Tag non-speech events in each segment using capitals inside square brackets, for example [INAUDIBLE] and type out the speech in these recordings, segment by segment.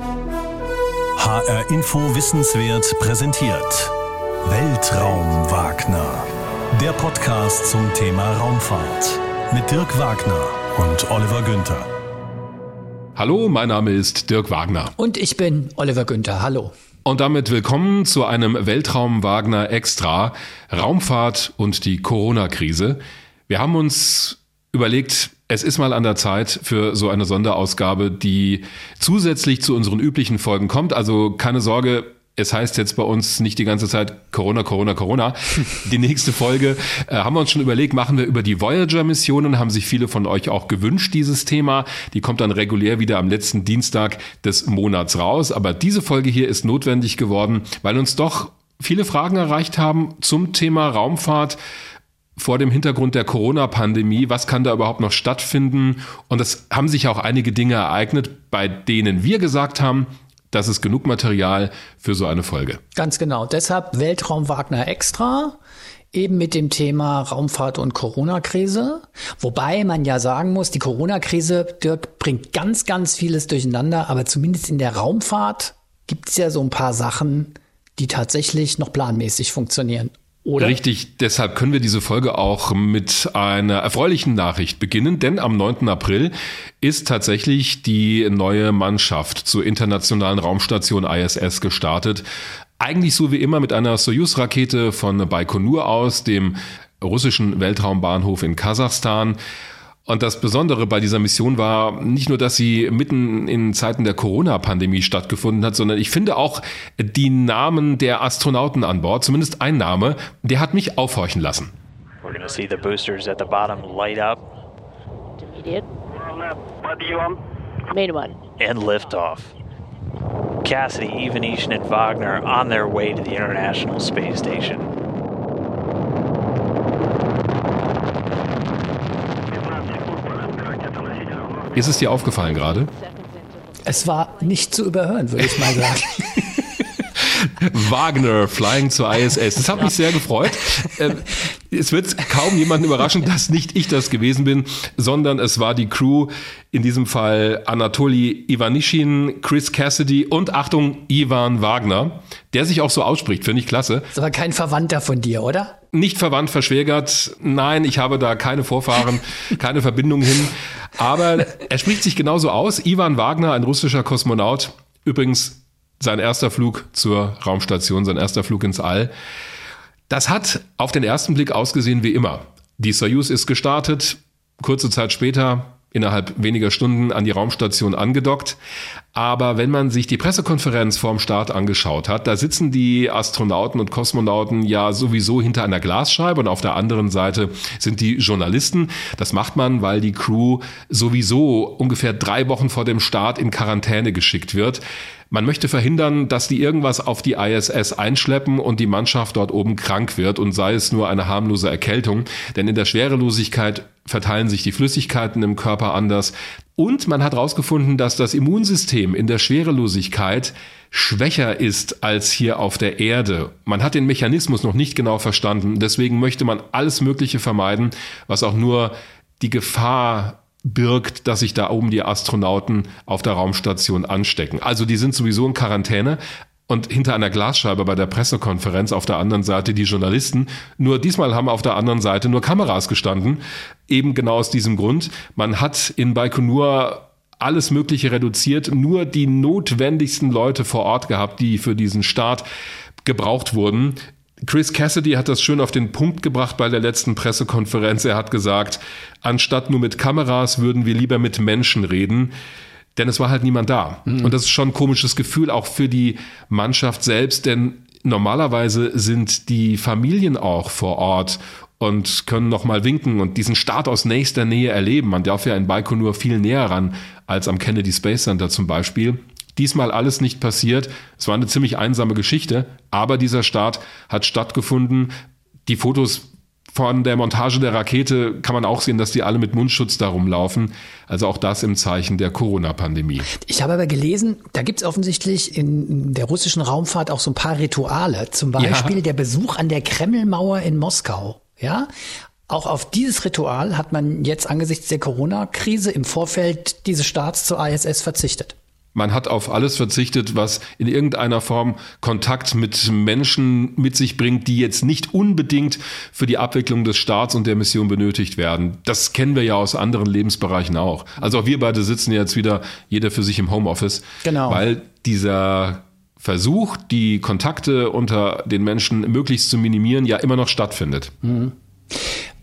HR Info Wissenswert präsentiert Weltraum Wagner. Der Podcast zum Thema Raumfahrt mit Dirk Wagner und Oliver Günther. Hallo, mein Name ist Dirk Wagner. Und ich bin Oliver Günther. Hallo. Und damit willkommen zu einem Weltraum Wagner Extra, Raumfahrt und die Corona-Krise. Wir haben uns überlegt, es ist mal an der Zeit für so eine Sonderausgabe, die zusätzlich zu unseren üblichen Folgen kommt. Also keine Sorge, es heißt jetzt bei uns nicht die ganze Zeit Corona, Corona, Corona. Die nächste Folge äh, haben wir uns schon überlegt, machen wir über die Voyager-Missionen, haben sich viele von euch auch gewünscht, dieses Thema. Die kommt dann regulär wieder am letzten Dienstag des Monats raus. Aber diese Folge hier ist notwendig geworden, weil uns doch viele Fragen erreicht haben zum Thema Raumfahrt vor dem Hintergrund der Corona-Pandemie, was kann da überhaupt noch stattfinden? Und es haben sich auch einige Dinge ereignet, bei denen wir gesagt haben, das ist genug Material für so eine Folge. Ganz genau. Deshalb Weltraum Wagner extra. Eben mit dem Thema Raumfahrt und Corona-Krise. Wobei man ja sagen muss, die Corona-Krise, Dirk, bringt ganz, ganz vieles durcheinander. Aber zumindest in der Raumfahrt gibt es ja so ein paar Sachen, die tatsächlich noch planmäßig funktionieren. Oder? Richtig, deshalb können wir diese Folge auch mit einer erfreulichen Nachricht beginnen, denn am 9. April ist tatsächlich die neue Mannschaft zur internationalen Raumstation ISS gestartet. Eigentlich so wie immer mit einer Soyuz-Rakete von Baikonur aus, dem russischen Weltraumbahnhof in Kasachstan. Und das Besondere bei dieser Mission war nicht nur, dass sie mitten in Zeiten der Corona-Pandemie stattgefunden hat, sondern ich finde auch die Namen der Astronauten an Bord, zumindest ein Name, der hat mich aufhorchen lassen. We're gonna see the boosters at the bottom light up. Immediate. Main one. And lift off. Cassidy, Ivanishин and Wagner on their way to the International Space Station. Ist es dir aufgefallen gerade? Es war nicht zu überhören, würde ich mal sagen. [LAUGHS] Wagner Flying zur ISS. Das hat mich sehr gefreut. Es wird kaum jemanden überraschen, dass nicht ich das gewesen bin, sondern es war die Crew, in diesem Fall Anatoly Ivanishin, Chris Cassidy und Achtung, Ivan Wagner, der sich auch so ausspricht, finde ich klasse. Ist aber kein Verwandter von dir, oder? Nicht verwandt, verschwägert. Nein, ich habe da keine Vorfahren, [LAUGHS] keine Verbindung hin. Aber er spricht sich genauso aus. Ivan Wagner, ein russischer Kosmonaut, übrigens sein erster Flug zur Raumstation, sein erster Flug ins All. Das hat auf den ersten Blick ausgesehen wie immer. Die Soyuz ist gestartet, kurze Zeit später, innerhalb weniger Stunden an die Raumstation angedockt. Aber wenn man sich die Pressekonferenz vorm Start angeschaut hat, da sitzen die Astronauten und Kosmonauten ja sowieso hinter einer Glasscheibe und auf der anderen Seite sind die Journalisten. Das macht man, weil die Crew sowieso ungefähr drei Wochen vor dem Start in Quarantäne geschickt wird. Man möchte verhindern, dass die irgendwas auf die ISS einschleppen und die Mannschaft dort oben krank wird und sei es nur eine harmlose Erkältung. Denn in der Schwerelosigkeit verteilen sich die Flüssigkeiten im Körper anders. Und man hat herausgefunden, dass das Immunsystem in der Schwerelosigkeit schwächer ist als hier auf der Erde. Man hat den Mechanismus noch nicht genau verstanden. Deswegen möchte man alles Mögliche vermeiden, was auch nur die Gefahr birgt, dass sich da oben die Astronauten auf der Raumstation anstecken. Also die sind sowieso in Quarantäne, und hinter einer Glasscheibe bei der Pressekonferenz auf der anderen Seite die Journalisten. Nur diesmal haben auf der anderen Seite nur Kameras gestanden. Eben genau aus diesem Grund. Man hat in Baikonur alles Mögliche reduziert, nur die notwendigsten Leute vor Ort gehabt, die für diesen Start gebraucht wurden. Chris Cassidy hat das schön auf den Punkt gebracht bei der letzten Pressekonferenz. Er hat gesagt, anstatt nur mit Kameras würden wir lieber mit Menschen reden. Denn es war halt niemand da. Mhm. Und das ist schon ein komisches Gefühl, auch für die Mannschaft selbst, denn normalerweise sind die Familien auch vor Ort und können nochmal winken und diesen Start aus nächster Nähe erleben. Man darf ja in Baikonur viel näher ran als am Kennedy Space Center zum Beispiel. Diesmal alles nicht passiert. Es war eine ziemlich einsame Geschichte, aber dieser Start hat stattgefunden. Die Fotos von der Montage der Rakete kann man auch sehen, dass die alle mit Mundschutz darum laufen. Also auch das im Zeichen der Corona-Pandemie. Ich habe aber gelesen, da gibt es offensichtlich in der russischen Raumfahrt auch so ein paar Rituale. Zum Beispiel ja. der Besuch an der Kremlmauer in Moskau. Ja, auch auf dieses Ritual hat man jetzt angesichts der Corona-Krise im Vorfeld dieses Starts zur ISS verzichtet. Man hat auf alles verzichtet, was in irgendeiner Form Kontakt mit Menschen mit sich bringt, die jetzt nicht unbedingt für die Abwicklung des Staats und der Mission benötigt werden. Das kennen wir ja aus anderen Lebensbereichen auch. Also auch wir beide sitzen jetzt wieder jeder für sich im Homeoffice. Genau. Weil dieser Versuch, die Kontakte unter den Menschen möglichst zu minimieren, ja immer noch stattfindet.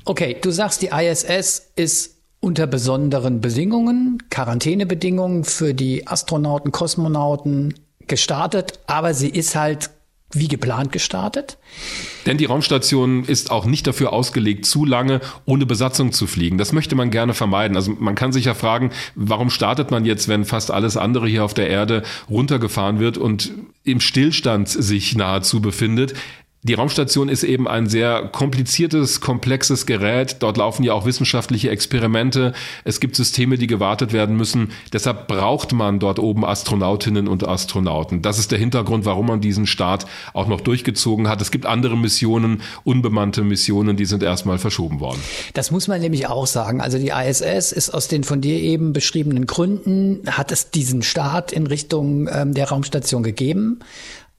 Okay, du sagst, die ISS ist unter besonderen Bedingungen, Quarantänebedingungen für die Astronauten, Kosmonauten gestartet, aber sie ist halt wie geplant gestartet. Denn die Raumstation ist auch nicht dafür ausgelegt, zu lange ohne Besatzung zu fliegen. Das möchte man gerne vermeiden. Also man kann sich ja fragen, warum startet man jetzt, wenn fast alles andere hier auf der Erde runtergefahren wird und im Stillstand sich nahezu befindet? Die Raumstation ist eben ein sehr kompliziertes, komplexes Gerät. Dort laufen ja auch wissenschaftliche Experimente. Es gibt Systeme, die gewartet werden müssen. Deshalb braucht man dort oben Astronautinnen und Astronauten. Das ist der Hintergrund, warum man diesen Start auch noch durchgezogen hat. Es gibt andere Missionen, unbemannte Missionen, die sind erstmal verschoben worden. Das muss man nämlich auch sagen. Also die ISS ist aus den von dir eben beschriebenen Gründen, hat es diesen Start in Richtung ähm, der Raumstation gegeben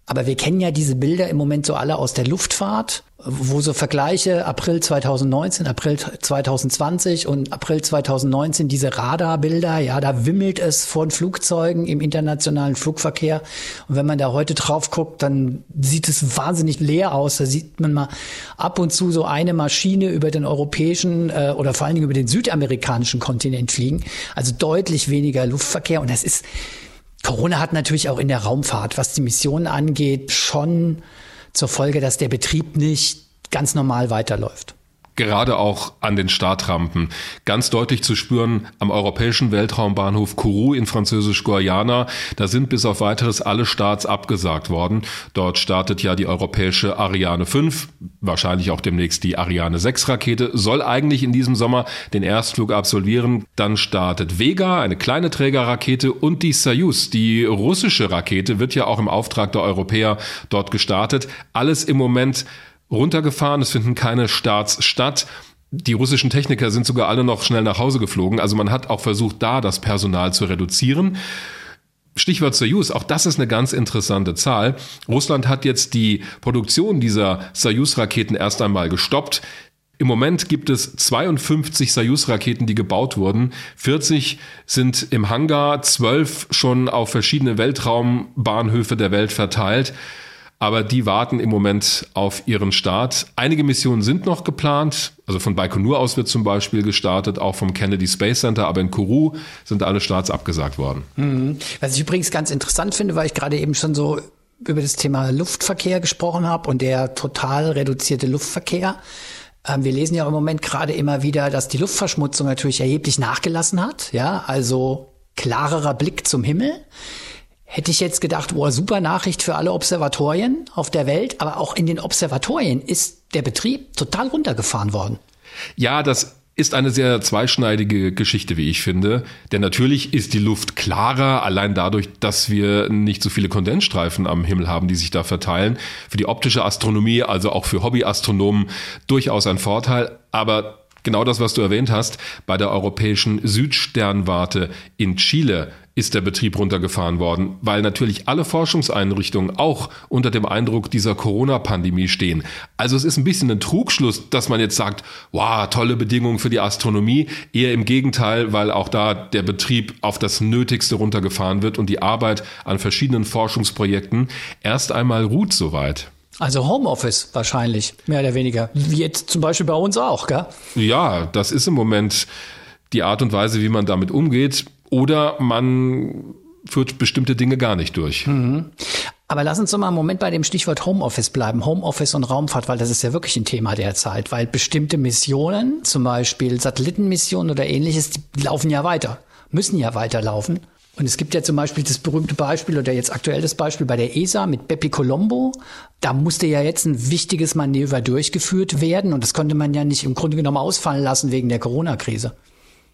aber wir kennen ja diese Bilder im Moment so alle aus der Luftfahrt, wo so Vergleiche April 2019, April 2020 und April 2019 diese Radarbilder, ja, da wimmelt es von Flugzeugen im internationalen Flugverkehr. Und wenn man da heute drauf guckt, dann sieht es wahnsinnig leer aus. Da sieht man mal ab und zu so eine Maschine über den europäischen äh, oder vor allen Dingen über den südamerikanischen Kontinent fliegen. Also deutlich weniger Luftverkehr. Und das ist Corona hat natürlich auch in der Raumfahrt, was die Missionen angeht, schon zur Folge, dass der Betrieb nicht ganz normal weiterläuft gerade auch an den Startrampen. Ganz deutlich zu spüren am europäischen Weltraumbahnhof Kourou in französisch-Guayana. Da sind bis auf weiteres alle Starts abgesagt worden. Dort startet ja die europäische Ariane 5, wahrscheinlich auch demnächst die Ariane 6 Rakete, soll eigentlich in diesem Sommer den Erstflug absolvieren. Dann startet Vega, eine kleine Trägerrakete und die Soyuz, die russische Rakete, wird ja auch im Auftrag der Europäer dort gestartet. Alles im Moment runtergefahren, es finden keine Starts statt. Die russischen Techniker sind sogar alle noch schnell nach Hause geflogen. Also man hat auch versucht, da das Personal zu reduzieren. Stichwort Soyuz, auch das ist eine ganz interessante Zahl. Russland hat jetzt die Produktion dieser Soyuz-Raketen erst einmal gestoppt. Im Moment gibt es 52 Soyuz-Raketen, die gebaut wurden. 40 sind im Hangar, 12 schon auf verschiedene Weltraumbahnhöfe der Welt verteilt aber die warten im Moment auf ihren Start. Einige Missionen sind noch geplant, also von Baikonur aus wird zum Beispiel gestartet, auch vom Kennedy Space Center, aber in Kourou sind alle Starts abgesagt worden. Mhm. Was ich übrigens ganz interessant finde, weil ich gerade eben schon so über das Thema Luftverkehr gesprochen habe und der total reduzierte Luftverkehr. Ähm, wir lesen ja im Moment gerade immer wieder, dass die Luftverschmutzung natürlich erheblich nachgelassen hat. Ja, also klarerer Blick zum Himmel. Hätte ich jetzt gedacht, boah, super Nachricht für alle Observatorien auf der Welt, aber auch in den Observatorien ist der Betrieb total runtergefahren worden. Ja, das ist eine sehr zweischneidige Geschichte, wie ich finde. Denn natürlich ist die Luft klarer, allein dadurch, dass wir nicht so viele Kondensstreifen am Himmel haben, die sich da verteilen. Für die optische Astronomie, also auch für Hobbyastronomen, durchaus ein Vorteil. Aber genau das, was du erwähnt hast, bei der europäischen Südsternwarte in Chile ist der Betrieb runtergefahren worden, weil natürlich alle Forschungseinrichtungen auch unter dem Eindruck dieser Corona-Pandemie stehen. Also es ist ein bisschen ein Trugschluss, dass man jetzt sagt, wow, tolle Bedingungen für die Astronomie. Eher im Gegenteil, weil auch da der Betrieb auf das Nötigste runtergefahren wird und die Arbeit an verschiedenen Forschungsprojekten erst einmal ruht soweit. Also Homeoffice wahrscheinlich, mehr oder weniger. Wie jetzt zum Beispiel bei uns auch, gell? Ja, das ist im Moment die Art und Weise, wie man damit umgeht. Oder man führt bestimmte Dinge gar nicht durch. Mhm. Aber lass uns doch mal einen Moment bei dem Stichwort Homeoffice bleiben. Homeoffice und Raumfahrt, weil das ist ja wirklich ein Thema derzeit, weil bestimmte Missionen, zum Beispiel Satellitenmissionen oder ähnliches, die laufen ja weiter, müssen ja weiterlaufen. Und es gibt ja zum Beispiel das berühmte Beispiel oder jetzt aktuell das Beispiel bei der ESA mit Bepi Colombo. Da musste ja jetzt ein wichtiges Manöver durchgeführt werden und das konnte man ja nicht im Grunde genommen ausfallen lassen wegen der Corona-Krise.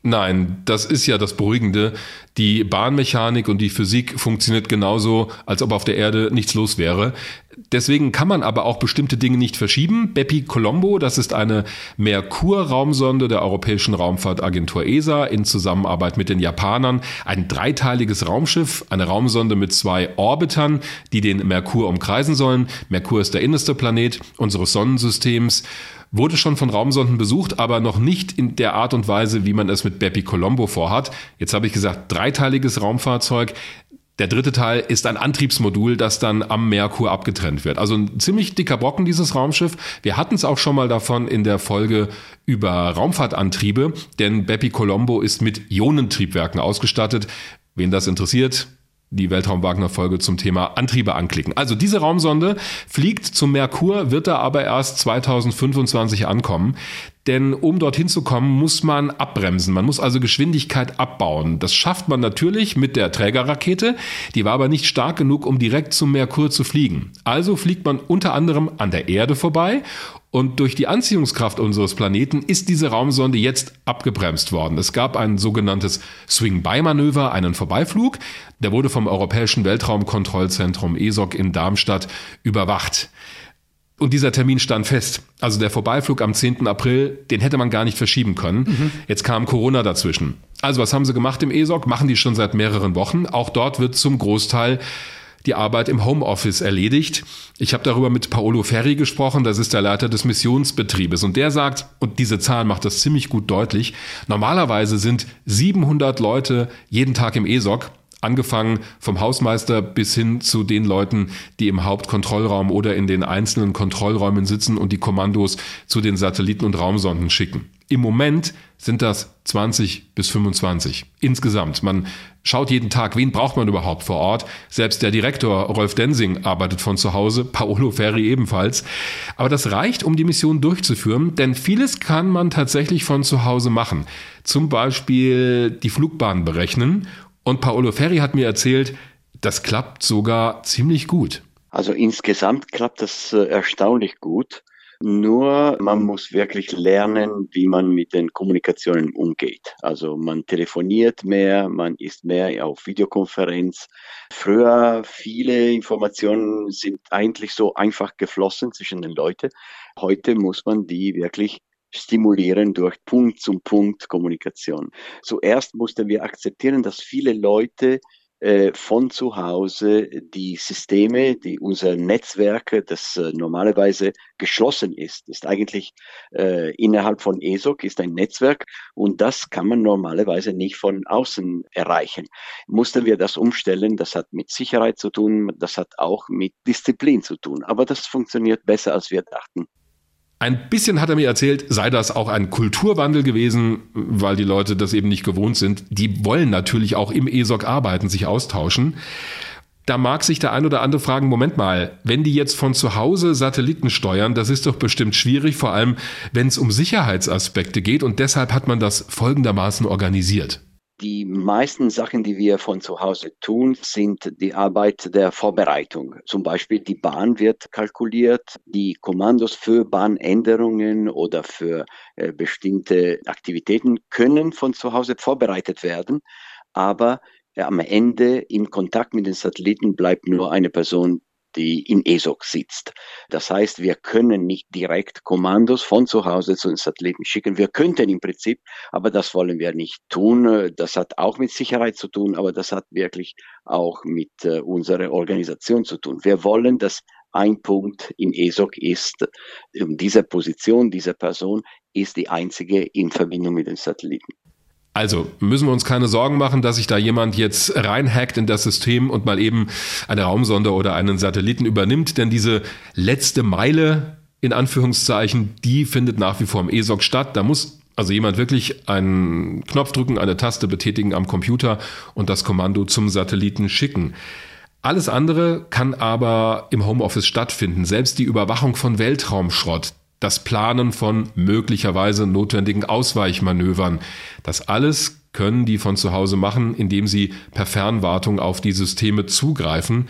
Nein, das ist ja das Beruhigende. Die Bahnmechanik und die Physik funktioniert genauso, als ob auf der Erde nichts los wäre. Deswegen kann man aber auch bestimmte Dinge nicht verschieben. Bepi Colombo, das ist eine Merkur-Raumsonde der Europäischen Raumfahrtagentur ESA in Zusammenarbeit mit den Japanern. Ein dreiteiliges Raumschiff, eine Raumsonde mit zwei Orbitern, die den Merkur umkreisen sollen. Merkur ist der innerste Planet unseres Sonnensystems wurde schon von Raumsonden besucht, aber noch nicht in der Art und Weise, wie man es mit Bepi Colombo vorhat. Jetzt habe ich gesagt, dreiteiliges Raumfahrzeug. Der dritte Teil ist ein Antriebsmodul, das dann am Merkur abgetrennt wird. Also ein ziemlich dicker Brocken, dieses Raumschiff. Wir hatten es auch schon mal davon in der Folge über Raumfahrtantriebe, denn Bepi Colombo ist mit Ionentriebwerken ausgestattet. Wen das interessiert, die Weltraum-Wagner-Folge zum Thema Antriebe anklicken. Also diese Raumsonde fliegt zum Merkur, wird da aber erst 2025 ankommen. Denn um dorthin zu kommen, muss man abbremsen. Man muss also Geschwindigkeit abbauen. Das schafft man natürlich mit der Trägerrakete. Die war aber nicht stark genug, um direkt zum Merkur zu fliegen. Also fliegt man unter anderem an der Erde vorbei und durch die Anziehungskraft unseres Planeten ist diese Raumsonde jetzt abgebremst worden. Es gab ein sogenanntes Swing-By-Manöver, einen Vorbeiflug. Der wurde vom Europäischen Weltraumkontrollzentrum ESOC in Darmstadt überwacht. Und dieser Termin stand fest. Also der Vorbeiflug am 10. April, den hätte man gar nicht verschieben können. Mhm. Jetzt kam Corona dazwischen. Also was haben sie gemacht im ESOC? Machen die schon seit mehreren Wochen. Auch dort wird zum Großteil die Arbeit im Homeoffice erledigt. Ich habe darüber mit Paolo Ferri gesprochen, das ist der Leiter des Missionsbetriebes und der sagt, und diese Zahl macht das ziemlich gut deutlich, normalerweise sind 700 Leute jeden Tag im ESOC, angefangen vom Hausmeister bis hin zu den Leuten, die im Hauptkontrollraum oder in den einzelnen Kontrollräumen sitzen und die Kommandos zu den Satelliten und Raumsonden schicken. Im Moment sind das 20 bis 25 insgesamt. Man schaut jeden Tag, wen braucht man überhaupt vor Ort. Selbst der Direktor Rolf Densing arbeitet von zu Hause, [LAUGHS] Paolo Ferri ebenfalls. Aber das reicht, um die Mission durchzuführen, denn vieles kann man tatsächlich von zu Hause machen. Zum Beispiel die Flugbahn berechnen. Und Paolo Ferri hat mir erzählt, das klappt sogar ziemlich gut. Also insgesamt klappt das äh, erstaunlich gut. Nur man muss wirklich lernen, wie man mit den Kommunikationen umgeht. Also man telefoniert mehr, man ist mehr auf Videokonferenz. Früher viele Informationen sind eigentlich so einfach geflossen zwischen den Leuten. Heute muss man die wirklich stimulieren durch Punkt zum Punkt Kommunikation. Zuerst mussten wir akzeptieren, dass viele Leute äh, von zu Hause die Systeme, die unser Netzwerke, das äh, normalerweise geschlossen ist, ist eigentlich äh, innerhalb von ESOC ist ein Netzwerk und das kann man normalerweise nicht von außen erreichen. Mussten wir das umstellen, das hat mit Sicherheit zu tun, das hat auch mit Disziplin zu tun, aber das funktioniert besser als wir dachten. Ein bisschen hat er mir erzählt, sei das auch ein Kulturwandel gewesen, weil die Leute das eben nicht gewohnt sind. Die wollen natürlich auch im ESOC arbeiten, sich austauschen. Da mag sich der ein oder andere fragen, Moment mal, wenn die jetzt von zu Hause Satelliten steuern, das ist doch bestimmt schwierig, vor allem wenn es um Sicherheitsaspekte geht und deshalb hat man das folgendermaßen organisiert. Die meisten Sachen, die wir von zu Hause tun, sind die Arbeit der Vorbereitung. Zum Beispiel die Bahn wird kalkuliert, die Kommandos für Bahnänderungen oder für äh, bestimmte Aktivitäten können von zu Hause vorbereitet werden, aber äh, am Ende im Kontakt mit den Satelliten bleibt nur eine Person die in ESOC sitzt. Das heißt, wir können nicht direkt Kommandos von zu Hause zu den Satelliten schicken. Wir könnten im Prinzip, aber das wollen wir nicht tun. Das hat auch mit Sicherheit zu tun, aber das hat wirklich auch mit äh, unserer Organisation zu tun. Wir wollen, dass ein Punkt in ESOC ist, diese Position dieser Person ist die einzige in Verbindung mit den Satelliten. Also müssen wir uns keine Sorgen machen, dass sich da jemand jetzt reinhackt in das System und mal eben eine Raumsonde oder einen Satelliten übernimmt, denn diese letzte Meile in Anführungszeichen, die findet nach wie vor im ESOC statt. Da muss also jemand wirklich einen Knopf drücken, eine Taste betätigen am Computer und das Kommando zum Satelliten schicken. Alles andere kann aber im Homeoffice stattfinden. Selbst die Überwachung von Weltraumschrott, das Planen von möglicherweise notwendigen Ausweichmanövern. Das alles können die von zu Hause machen, indem sie per Fernwartung auf die Systeme zugreifen.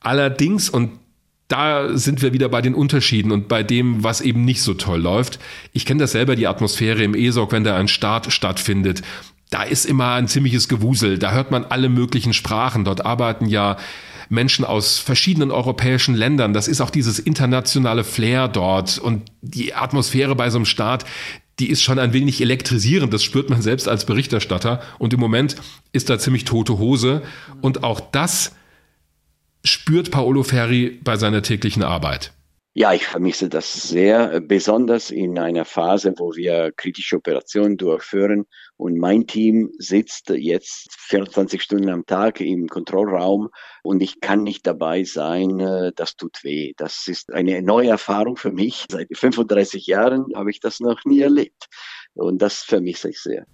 Allerdings, und da sind wir wieder bei den Unterschieden und bei dem, was eben nicht so toll läuft. Ich kenne das selber, die Atmosphäre im ESOC, wenn da ein Start stattfindet. Da ist immer ein ziemliches Gewusel. Da hört man alle möglichen Sprachen. Dort arbeiten ja Menschen aus verschiedenen europäischen Ländern. Das ist auch dieses internationale Flair dort und die Atmosphäre bei so einem Start, die ist schon ein wenig elektrisierend. Das spürt man selbst als Berichterstatter. Und im Moment ist da ziemlich tote Hose. Und auch das spürt Paolo Ferri bei seiner täglichen Arbeit? Ja, ich vermisse das sehr, besonders in einer Phase, wo wir kritische Operationen durchführen und mein Team sitzt jetzt 24 Stunden am Tag im Kontrollraum und ich kann nicht dabei sein. Das tut weh. Das ist eine neue Erfahrung für mich. Seit 35 Jahren habe ich das noch nie erlebt und das vermisse ich sehr.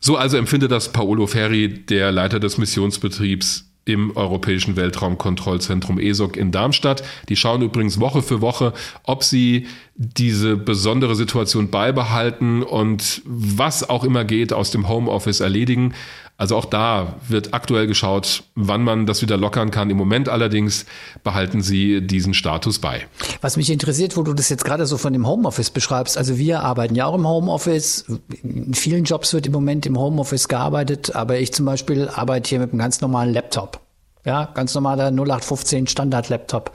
So also empfindet das Paolo Ferri, der Leiter des Missionsbetriebs im Europäischen Weltraumkontrollzentrum ESOC in Darmstadt. Die schauen übrigens Woche für Woche, ob sie diese besondere Situation beibehalten und was auch immer geht aus dem Homeoffice erledigen. Also auch da wird aktuell geschaut, wann man das wieder lockern kann. Im Moment allerdings behalten sie diesen Status bei. Was mich interessiert, wo du das jetzt gerade so von dem Homeoffice beschreibst. Also wir arbeiten ja auch im Homeoffice. In vielen Jobs wird im Moment im Homeoffice gearbeitet, aber ich zum Beispiel arbeite hier mit einem ganz normalen Laptop. Ja, ganz normaler 0815 Standard-Laptop.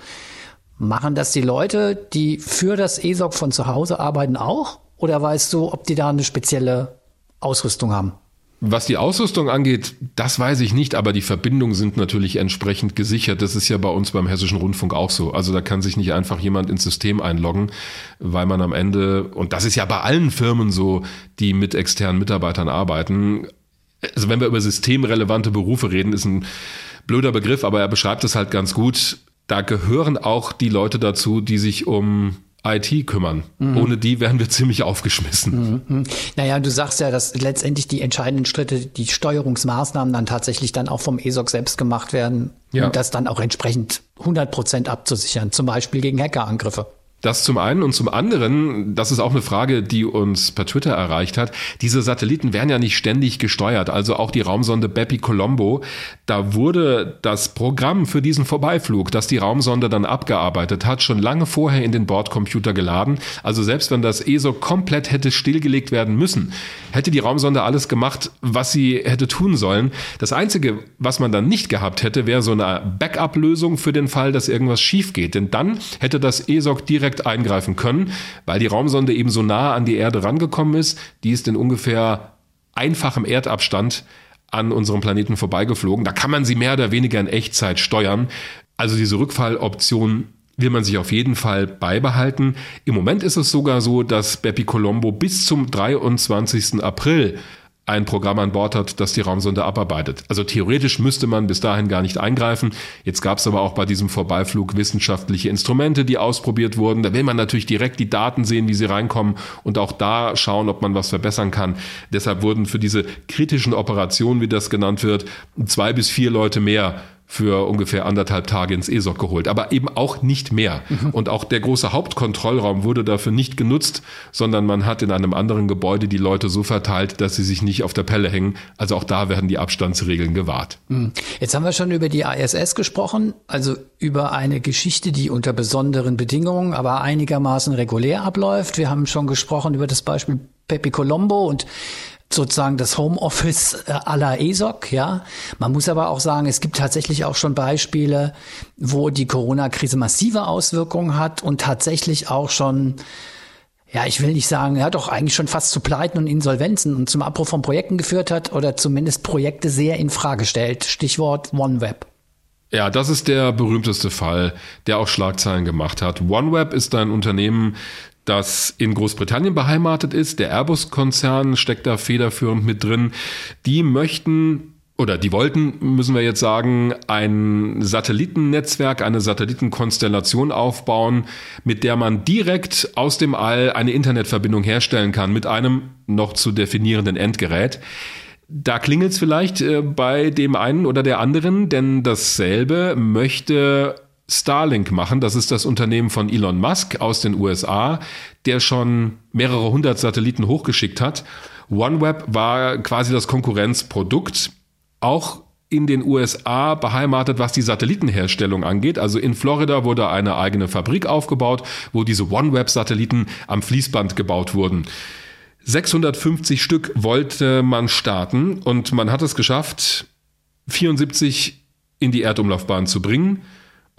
Machen das die Leute, die für das ESOC von zu Hause arbeiten auch? Oder weißt du, ob die da eine spezielle Ausrüstung haben? Was die Ausrüstung angeht, das weiß ich nicht, aber die Verbindungen sind natürlich entsprechend gesichert. Das ist ja bei uns beim Hessischen Rundfunk auch so. Also da kann sich nicht einfach jemand ins System einloggen, weil man am Ende, und das ist ja bei allen Firmen so, die mit externen Mitarbeitern arbeiten, also wenn wir über systemrelevante Berufe reden, ist ein blöder Begriff, aber er beschreibt es halt ganz gut. Da gehören auch die Leute dazu, die sich um IT kümmern. Mhm. Ohne die wären wir ziemlich aufgeschmissen. Mhm. Naja, du sagst ja, dass letztendlich die entscheidenden Schritte, die Steuerungsmaßnahmen dann tatsächlich dann auch vom ESOC selbst gemacht werden, ja. um das dann auch entsprechend 100 Prozent abzusichern, zum Beispiel gegen Hackerangriffe. Das zum einen und zum anderen, das ist auch eine Frage, die uns per Twitter erreicht hat. Diese Satelliten werden ja nicht ständig gesteuert, also auch die Raumsonde Bepi Colombo. Da wurde das Programm für diesen Vorbeiflug, das die Raumsonde dann abgearbeitet hat, schon lange vorher in den Bordcomputer geladen. Also selbst wenn das ESO komplett hätte stillgelegt werden müssen, hätte die Raumsonde alles gemacht, was sie hätte tun sollen. Das einzige, was man dann nicht gehabt hätte, wäre so eine Backup-Lösung für den Fall, dass irgendwas schief geht. Denn dann hätte das ESOC direkt direkt eingreifen können, weil die Raumsonde eben so nah an die Erde rangekommen ist. Die ist in ungefähr einfachem Erdabstand an unserem Planeten vorbeigeflogen. Da kann man sie mehr oder weniger in Echtzeit steuern. Also diese Rückfalloption will man sich auf jeden Fall beibehalten. Im Moment ist es sogar so, dass Bepi Colombo bis zum 23. April ein Programm an Bord hat, das die Raumsonde abarbeitet. Also theoretisch müsste man bis dahin gar nicht eingreifen. Jetzt gab es aber auch bei diesem Vorbeiflug wissenschaftliche Instrumente, die ausprobiert wurden. Da will man natürlich direkt die Daten sehen, wie sie reinkommen und auch da schauen, ob man was verbessern kann. Deshalb wurden für diese kritischen Operationen, wie das genannt wird, zwei bis vier Leute mehr für ungefähr anderthalb Tage ins ESOC geholt, aber eben auch nicht mehr. Mhm. Und auch der große Hauptkontrollraum wurde dafür nicht genutzt, sondern man hat in einem anderen Gebäude die Leute so verteilt, dass sie sich nicht auf der Pelle hängen. Also auch da werden die Abstandsregeln gewahrt. Mhm. Jetzt haben wir schon über die ISS gesprochen, also über eine Geschichte, die unter besonderen Bedingungen, aber einigermaßen regulär abläuft. Wir haben schon gesprochen über das Beispiel Pepe Colombo und sozusagen das Homeoffice äh, à la ESOC, ja. Man muss aber auch sagen, es gibt tatsächlich auch schon Beispiele, wo die Corona-Krise massive Auswirkungen hat und tatsächlich auch schon ja, ich will nicht sagen, ja doch eigentlich schon fast zu Pleiten und Insolvenzen und zum Abbruch von Projekten geführt hat oder zumindest Projekte sehr in Frage stellt. Stichwort OneWeb. Ja, das ist der berühmteste Fall, der auch Schlagzeilen gemacht hat. OneWeb ist ein Unternehmen, das in Großbritannien beheimatet ist. Der Airbus-Konzern steckt da federführend mit drin. Die möchten oder die wollten, müssen wir jetzt sagen, ein Satellitennetzwerk, eine Satellitenkonstellation aufbauen, mit der man direkt aus dem All eine Internetverbindung herstellen kann mit einem noch zu definierenden Endgerät. Da klingelt es vielleicht äh, bei dem einen oder der anderen, denn dasselbe möchte Starlink machen. Das ist das Unternehmen von Elon Musk aus den USA, der schon mehrere hundert Satelliten hochgeschickt hat. OneWeb war quasi das Konkurrenzprodukt. Auch in den USA beheimatet, was die Satellitenherstellung angeht. Also in Florida wurde eine eigene Fabrik aufgebaut, wo diese OneWeb-Satelliten am Fließband gebaut wurden. 650 Stück wollte man starten und man hat es geschafft, 74 in die Erdumlaufbahn zu bringen.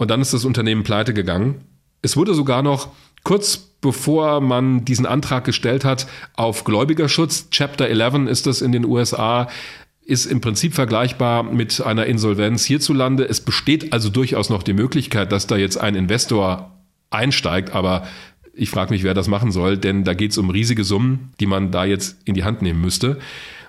Und dann ist das Unternehmen pleite gegangen. Es wurde sogar noch kurz bevor man diesen Antrag gestellt hat auf Gläubigerschutz, Chapter 11 ist das in den USA, ist im Prinzip vergleichbar mit einer Insolvenz hierzulande. Es besteht also durchaus noch die Möglichkeit, dass da jetzt ein Investor einsteigt, aber ich frage mich, wer das machen soll, denn da geht es um riesige Summen, die man da jetzt in die Hand nehmen müsste.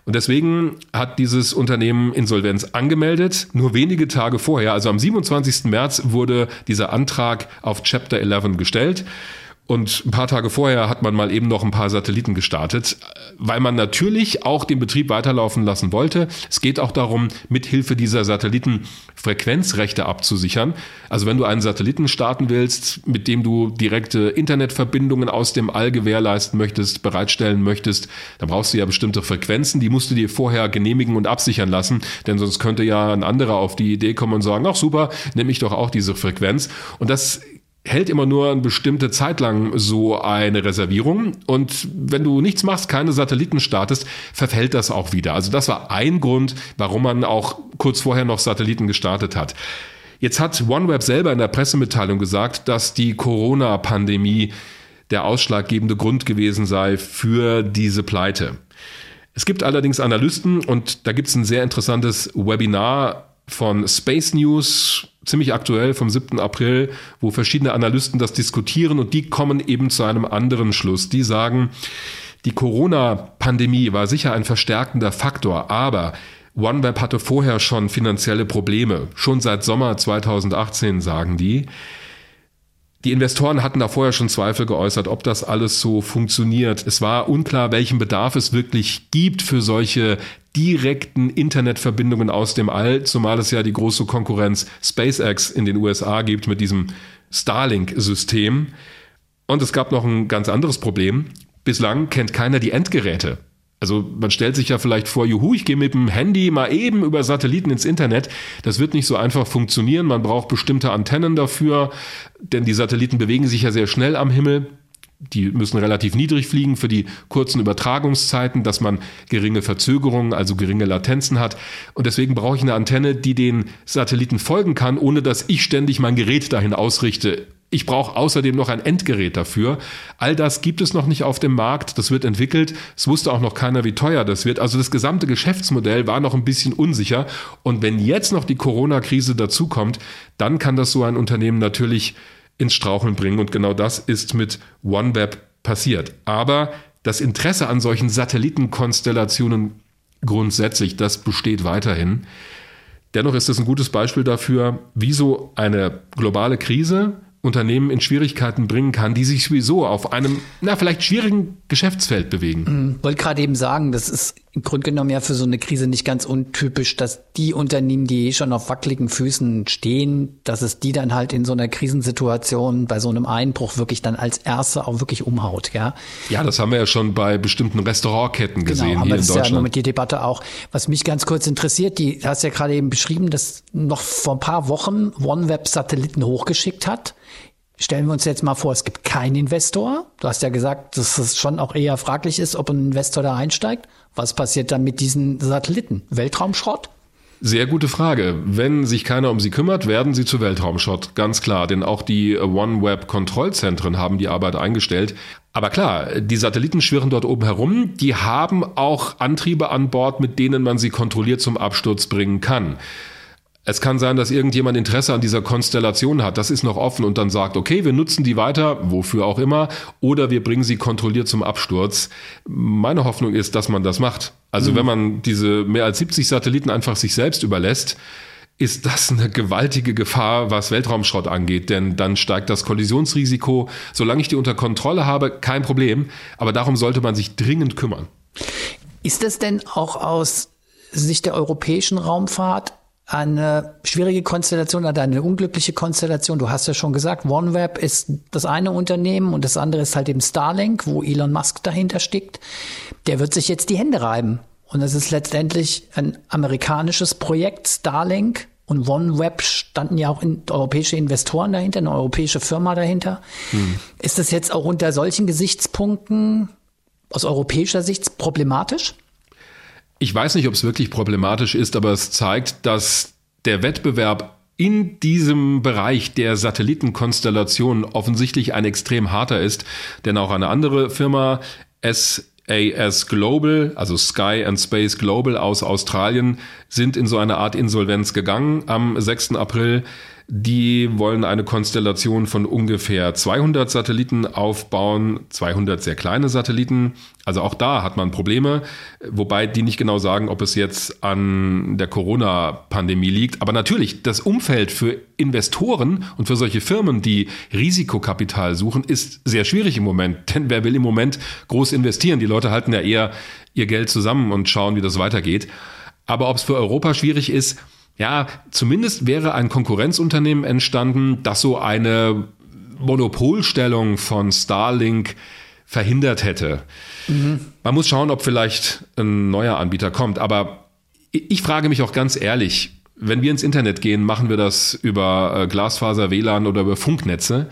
Und deswegen hat dieses Unternehmen Insolvenz angemeldet. Nur wenige Tage vorher, also am 27. März, wurde dieser Antrag auf Chapter 11 gestellt. Und ein paar Tage vorher hat man mal eben noch ein paar Satelliten gestartet, weil man natürlich auch den Betrieb weiterlaufen lassen wollte. Es geht auch darum, mithilfe dieser Satelliten Frequenzrechte abzusichern. Also wenn du einen Satelliten starten willst, mit dem du direkte Internetverbindungen aus dem All gewährleisten möchtest, bereitstellen möchtest, dann brauchst du ja bestimmte Frequenzen, die musst du dir vorher genehmigen und absichern lassen, denn sonst könnte ja ein anderer auf die Idee kommen und sagen, ach super, nehme ich doch auch diese Frequenz. Und das hält immer nur eine bestimmte Zeit lang so eine Reservierung. Und wenn du nichts machst, keine Satelliten startest, verfällt das auch wieder. Also das war ein Grund, warum man auch kurz vorher noch Satelliten gestartet hat. Jetzt hat OneWeb selber in der Pressemitteilung gesagt, dass die Corona-Pandemie der ausschlaggebende Grund gewesen sei für diese Pleite. Es gibt allerdings Analysten und da gibt es ein sehr interessantes Webinar von Space News, ziemlich aktuell vom 7. April, wo verschiedene Analysten das diskutieren und die kommen eben zu einem anderen Schluss. Die sagen, die Corona-Pandemie war sicher ein verstärkender Faktor, aber OneWeb hatte vorher schon finanzielle Probleme. Schon seit Sommer 2018, sagen die. Die Investoren hatten da vorher schon Zweifel geäußert, ob das alles so funktioniert. Es war unklar, welchen Bedarf es wirklich gibt für solche direkten Internetverbindungen aus dem All, zumal es ja die große Konkurrenz SpaceX in den USA gibt mit diesem Starlink-System. Und es gab noch ein ganz anderes Problem. Bislang kennt keiner die Endgeräte. Also man stellt sich ja vielleicht vor, juhu, ich gehe mit dem Handy mal eben über Satelliten ins Internet. Das wird nicht so einfach funktionieren. Man braucht bestimmte Antennen dafür, denn die Satelliten bewegen sich ja sehr schnell am Himmel die müssen relativ niedrig fliegen für die kurzen Übertragungszeiten, dass man geringe Verzögerungen, also geringe Latenzen hat. Und deswegen brauche ich eine Antenne, die den Satelliten folgen kann, ohne dass ich ständig mein Gerät dahin ausrichte. Ich brauche außerdem noch ein Endgerät dafür. All das gibt es noch nicht auf dem Markt. Das wird entwickelt. Es wusste auch noch keiner, wie teuer das wird. Also das gesamte Geschäftsmodell war noch ein bisschen unsicher. Und wenn jetzt noch die Corona-Krise dazukommt, dann kann das so ein Unternehmen natürlich ins Straucheln bringen. Und genau das ist mit OneWeb passiert. Aber das Interesse an solchen Satellitenkonstellationen grundsätzlich, das besteht weiterhin. Dennoch ist es ein gutes Beispiel dafür, wie so eine globale Krise Unternehmen in Schwierigkeiten bringen kann, die sich sowieso auf einem, na, vielleicht schwierigen Geschäftsfeld bewegen. Hm, wollte gerade eben sagen, das ist im Grunde genommen ja für so eine Krise nicht ganz untypisch, dass die Unternehmen, die eh schon auf wackeligen Füßen stehen, dass es die dann halt in so einer Krisensituation bei so einem Einbruch wirklich dann als erste auch wirklich umhaut, ja. Ja, das haben wir ja schon bei bestimmten Restaurantketten genau, gesehen genau, aber hier das in Deutschland. Ist ja mit die Debatte auch. Was mich ganz kurz interessiert, die hast ja gerade eben beschrieben, dass noch vor ein paar Wochen OneWeb Satelliten hochgeschickt hat. Stellen wir uns jetzt mal vor, es gibt keinen Investor. Du hast ja gesagt, dass es schon auch eher fraglich ist, ob ein Investor da einsteigt. Was passiert dann mit diesen Satelliten? Weltraumschrott? Sehr gute Frage. Wenn sich keiner um sie kümmert, werden sie zu Weltraumschrott, ganz klar. Denn auch die OneWeb-Kontrollzentren haben die Arbeit eingestellt. Aber klar, die Satelliten schwirren dort oben herum. Die haben auch Antriebe an Bord, mit denen man sie kontrolliert zum Absturz bringen kann. Es kann sein, dass irgendjemand Interesse an dieser Konstellation hat. Das ist noch offen und dann sagt, okay, wir nutzen die weiter, wofür auch immer, oder wir bringen sie kontrolliert zum Absturz. Meine Hoffnung ist, dass man das macht. Also mhm. wenn man diese mehr als 70 Satelliten einfach sich selbst überlässt, ist das eine gewaltige Gefahr, was Weltraumschrott angeht, denn dann steigt das Kollisionsrisiko. Solange ich die unter Kontrolle habe, kein Problem, aber darum sollte man sich dringend kümmern. Ist das denn auch aus Sicht der europäischen Raumfahrt eine schwierige Konstellation oder eine unglückliche Konstellation. Du hast ja schon gesagt, OneWeb ist das eine Unternehmen und das andere ist halt eben Starlink, wo Elon Musk dahinter steckt. Der wird sich jetzt die Hände reiben. Und es ist letztendlich ein amerikanisches Projekt, Starlink. Und OneWeb standen ja auch in, europäische Investoren dahinter, eine europäische Firma dahinter. Hm. Ist das jetzt auch unter solchen Gesichtspunkten aus europäischer Sicht problematisch? Ich weiß nicht, ob es wirklich problematisch ist, aber es zeigt, dass der Wettbewerb in diesem Bereich der Satellitenkonstellation offensichtlich ein extrem harter ist, denn auch eine andere Firma, SAS Global, also Sky and Space Global aus Australien, sind in so eine Art Insolvenz gegangen am 6. April. Die wollen eine Konstellation von ungefähr 200 Satelliten aufbauen, 200 sehr kleine Satelliten. Also auch da hat man Probleme, wobei die nicht genau sagen, ob es jetzt an der Corona-Pandemie liegt. Aber natürlich, das Umfeld für Investoren und für solche Firmen, die Risikokapital suchen, ist sehr schwierig im Moment. [LAUGHS] Denn wer will im Moment groß investieren? Die Leute halten ja eher ihr Geld zusammen und schauen, wie das weitergeht. Aber ob es für Europa schwierig ist, ja, zumindest wäre ein Konkurrenzunternehmen entstanden, das so eine Monopolstellung von Starlink verhindert hätte. Mhm. Man muss schauen, ob vielleicht ein neuer Anbieter kommt. Aber ich frage mich auch ganz ehrlich, wenn wir ins Internet gehen, machen wir das über äh, Glasfaser, WLAN oder über Funknetze.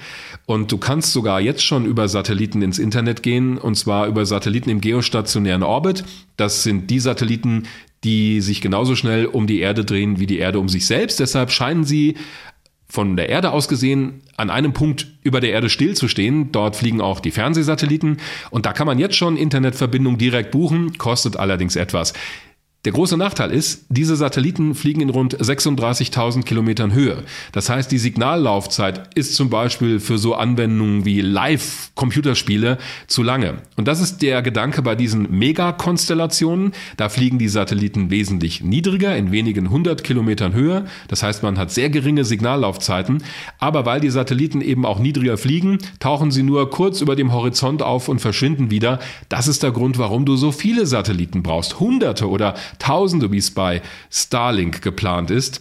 Und du kannst sogar jetzt schon über Satelliten ins Internet gehen, und zwar über Satelliten im geostationären Orbit. Das sind die Satelliten, die sich genauso schnell um die Erde drehen wie die Erde um sich selbst. Deshalb scheinen sie von der Erde aus gesehen an einem Punkt über der Erde stillzustehen. Dort fliegen auch die Fernsehsatelliten und da kann man jetzt schon Internetverbindung direkt buchen, kostet allerdings etwas. Der große Nachteil ist, diese Satelliten fliegen in rund 36.000 Kilometern Höhe. Das heißt, die Signallaufzeit ist zum Beispiel für so Anwendungen wie Live-Computerspiele zu lange. Und das ist der Gedanke bei diesen Megakonstellationen. Da fliegen die Satelliten wesentlich niedriger, in wenigen hundert Kilometern Höhe. Das heißt, man hat sehr geringe Signallaufzeiten. Aber weil die Satelliten eben auch niedriger fliegen, tauchen sie nur kurz über dem Horizont auf und verschwinden wieder. Das ist der Grund, warum du so viele Satelliten brauchst. Hunderte oder Tausende, wie es bei Starlink geplant ist.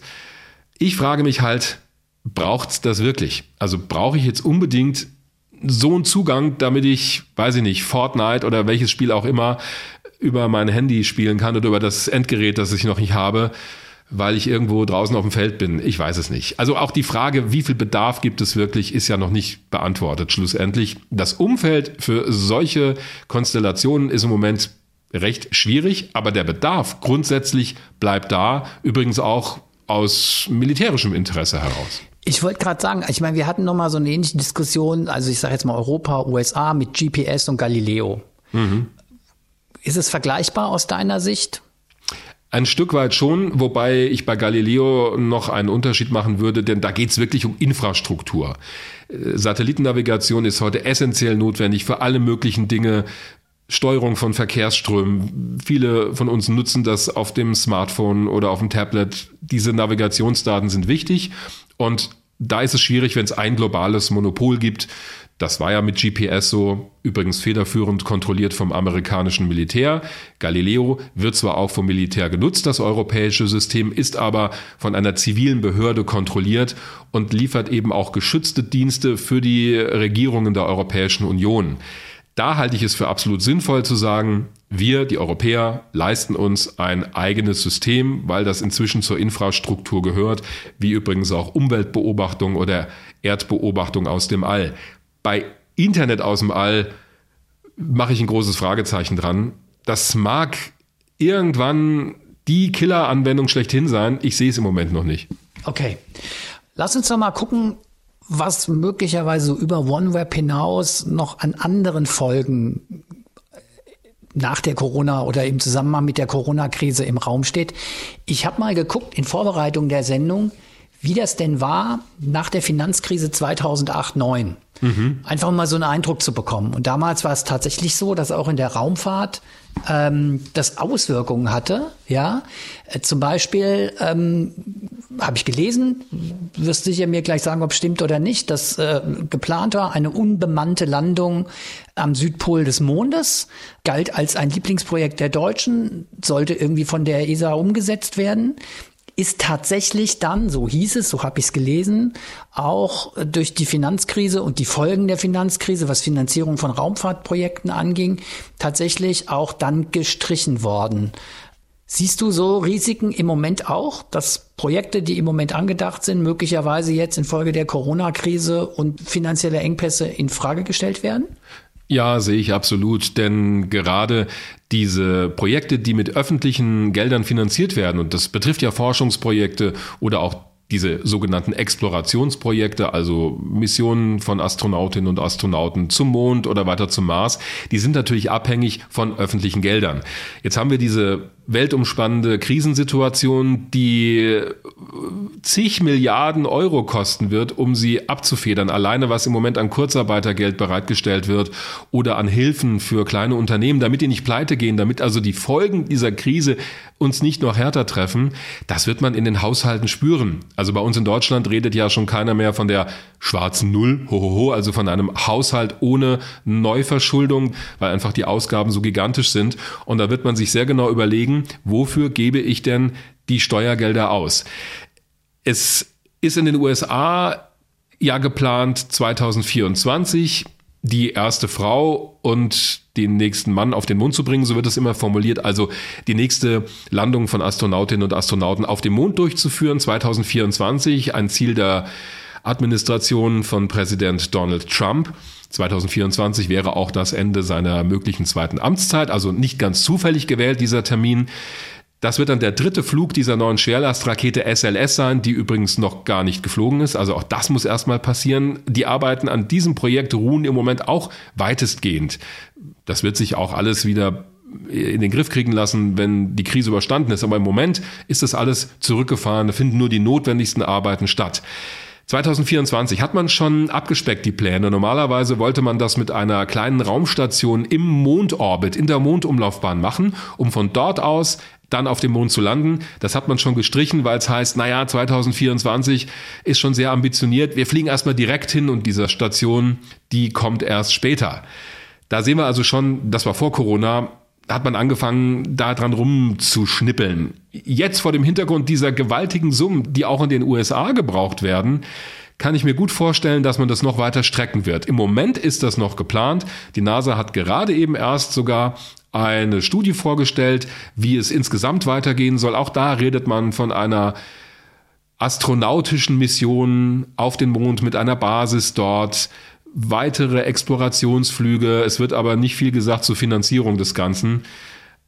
Ich frage mich halt, braucht es das wirklich? Also brauche ich jetzt unbedingt so einen Zugang, damit ich, weiß ich nicht, Fortnite oder welches Spiel auch immer über mein Handy spielen kann oder über das Endgerät, das ich noch nicht habe, weil ich irgendwo draußen auf dem Feld bin. Ich weiß es nicht. Also auch die Frage, wie viel Bedarf gibt es wirklich, ist ja noch nicht beantwortet. Schlussendlich, das Umfeld für solche Konstellationen ist im Moment recht schwierig, aber der Bedarf grundsätzlich bleibt da, übrigens auch aus militärischem Interesse heraus. Ich wollte gerade sagen, ich meine, wir hatten noch mal so eine ähnliche Diskussion, also ich sage jetzt mal Europa, USA mit GPS und Galileo. Mhm. Ist es vergleichbar aus deiner Sicht? Ein Stück weit schon, wobei ich bei Galileo noch einen Unterschied machen würde, denn da geht es wirklich um Infrastruktur. Äh, Satellitennavigation ist heute essentiell notwendig für alle möglichen Dinge, Steuerung von Verkehrsströmen. Viele von uns nutzen das auf dem Smartphone oder auf dem Tablet. Diese Navigationsdaten sind wichtig und da ist es schwierig, wenn es ein globales Monopol gibt. Das war ja mit GPS so, übrigens federführend kontrolliert vom amerikanischen Militär. Galileo wird zwar auch vom Militär genutzt, das europäische System, ist aber von einer zivilen Behörde kontrolliert und liefert eben auch geschützte Dienste für die Regierungen der Europäischen Union. Da halte ich es für absolut sinnvoll zu sagen, wir, die Europäer, leisten uns ein eigenes System, weil das inzwischen zur Infrastruktur gehört, wie übrigens auch Umweltbeobachtung oder Erdbeobachtung aus dem All. Bei Internet aus dem All mache ich ein großes Fragezeichen dran. Das mag irgendwann die Killer-Anwendung schlechthin sein. Ich sehe es im Moment noch nicht. Okay. Lass uns doch mal gucken, was möglicherweise so über OneWeb hinaus noch an anderen Folgen nach der Corona oder im Zusammenhang mit der Corona-Krise im Raum steht. Ich habe mal geguckt in Vorbereitung der Sendung, wie das denn war nach der Finanzkrise 2008-9. Mhm. Einfach mal so einen Eindruck zu bekommen. Und damals war es tatsächlich so, dass auch in der Raumfahrt ähm, das Auswirkungen hatte. Ja, äh, zum Beispiel ähm, habe ich gelesen, wirst sicher mir gleich sagen, ob es stimmt oder nicht, dass äh, geplant war eine unbemannte Landung am Südpol des Mondes, galt als ein Lieblingsprojekt der Deutschen, sollte irgendwie von der ESA umgesetzt werden ist tatsächlich dann, so hieß es, so habe ich es gelesen, auch durch die Finanzkrise und die Folgen der Finanzkrise, was Finanzierung von Raumfahrtprojekten anging, tatsächlich auch dann gestrichen worden. Siehst du so Risiken im Moment auch, dass Projekte, die im Moment angedacht sind, möglicherweise jetzt infolge der Corona-Krise und finanzieller Engpässe in Frage gestellt werden? Ja, sehe ich absolut, denn gerade diese Projekte, die mit öffentlichen Geldern finanziert werden, und das betrifft ja Forschungsprojekte oder auch diese sogenannten Explorationsprojekte, also Missionen von Astronautinnen und Astronauten zum Mond oder weiter zum Mars, die sind natürlich abhängig von öffentlichen Geldern. Jetzt haben wir diese weltumspannende Krisensituation, die zig Milliarden Euro kosten wird, um sie abzufedern. Alleine was im Moment an Kurzarbeitergeld bereitgestellt wird oder an Hilfen für kleine Unternehmen, damit die nicht pleite gehen, damit also die Folgen dieser Krise uns nicht noch härter treffen, das wird man in den Haushalten spüren. Also bei uns in Deutschland redet ja schon keiner mehr von der schwarzen Null, hohoho, also von einem Haushalt ohne Neuverschuldung, weil einfach die Ausgaben so gigantisch sind. Und da wird man sich sehr genau wofür gebe ich denn die Steuergelder aus? Es ist in den USA ja geplant 2024 die erste Frau und den nächsten Mann auf den Mond zu bringen, so wird es immer formuliert, also die nächste Landung von Astronautinnen und Astronauten auf dem Mond durchzuführen, 2024, ein Ziel der Administration von Präsident Donald Trump. 2024 wäre auch das Ende seiner möglichen zweiten Amtszeit, also nicht ganz zufällig gewählt, dieser Termin. Das wird dann der dritte Flug dieser neuen Schwerlastrakete SLS sein, die übrigens noch gar nicht geflogen ist. Also auch das muss erstmal passieren. Die Arbeiten an diesem Projekt ruhen im Moment auch weitestgehend. Das wird sich auch alles wieder in den Griff kriegen lassen, wenn die Krise überstanden ist. Aber im Moment ist das alles zurückgefahren. Da finden nur die notwendigsten Arbeiten statt. 2024 hat man schon abgespeckt die Pläne. Normalerweise wollte man das mit einer kleinen Raumstation im Mondorbit, in der Mondumlaufbahn machen, um von dort aus dann auf dem Mond zu landen. Das hat man schon gestrichen, weil es heißt, naja, 2024 ist schon sehr ambitioniert. Wir fliegen erstmal direkt hin und diese Station, die kommt erst später. Da sehen wir also schon, das war vor Corona, hat man angefangen, da dran rumzuschnippeln. Jetzt vor dem Hintergrund dieser gewaltigen Summen, die auch in den USA gebraucht werden, kann ich mir gut vorstellen, dass man das noch weiter strecken wird. Im Moment ist das noch geplant. Die NASA hat gerade eben erst sogar eine Studie vorgestellt, wie es insgesamt weitergehen soll. Auch da redet man von einer astronautischen Mission auf den Mond mit einer Basis dort, weitere Explorationsflüge. Es wird aber nicht viel gesagt zur Finanzierung des Ganzen.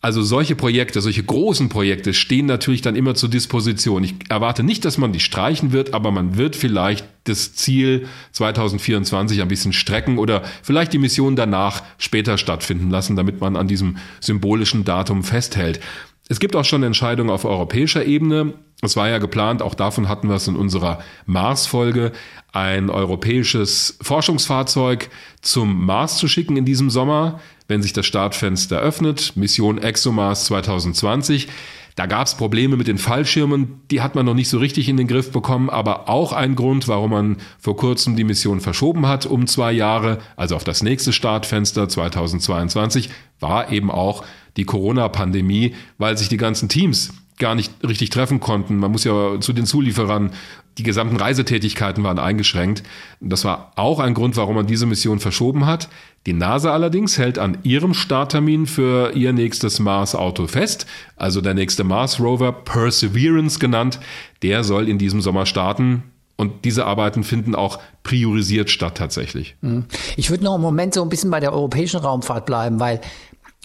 Also solche Projekte, solche großen Projekte stehen natürlich dann immer zur Disposition. Ich erwarte nicht, dass man die streichen wird, aber man wird vielleicht das Ziel 2024 ein bisschen strecken oder vielleicht die Mission danach später stattfinden lassen, damit man an diesem symbolischen Datum festhält. Es gibt auch schon Entscheidungen auf europäischer Ebene. Es war ja geplant, auch davon hatten wir es in unserer Mars-Folge, ein europäisches Forschungsfahrzeug zum Mars zu schicken in diesem Sommer, wenn sich das Startfenster öffnet. Mission ExoMars 2020. Da gab es Probleme mit den Fallschirmen, die hat man noch nicht so richtig in den Griff bekommen, aber auch ein Grund, warum man vor kurzem die Mission verschoben hat um zwei Jahre, also auf das nächste Startfenster 2022, war eben auch die Corona-Pandemie, weil sich die ganzen Teams gar nicht richtig treffen konnten. Man muss ja zu den Zulieferern, die gesamten Reisetätigkeiten waren eingeschränkt. Das war auch ein Grund, warum man diese Mission verschoben hat. Die NASA allerdings hält an ihrem Starttermin für ihr nächstes Mars-Auto fest, also der nächste Mars-Rover, Perseverance genannt, der soll in diesem Sommer starten. Und diese Arbeiten finden auch priorisiert statt tatsächlich. Hm. Ich würde noch einen Moment so ein bisschen bei der europäischen Raumfahrt bleiben, weil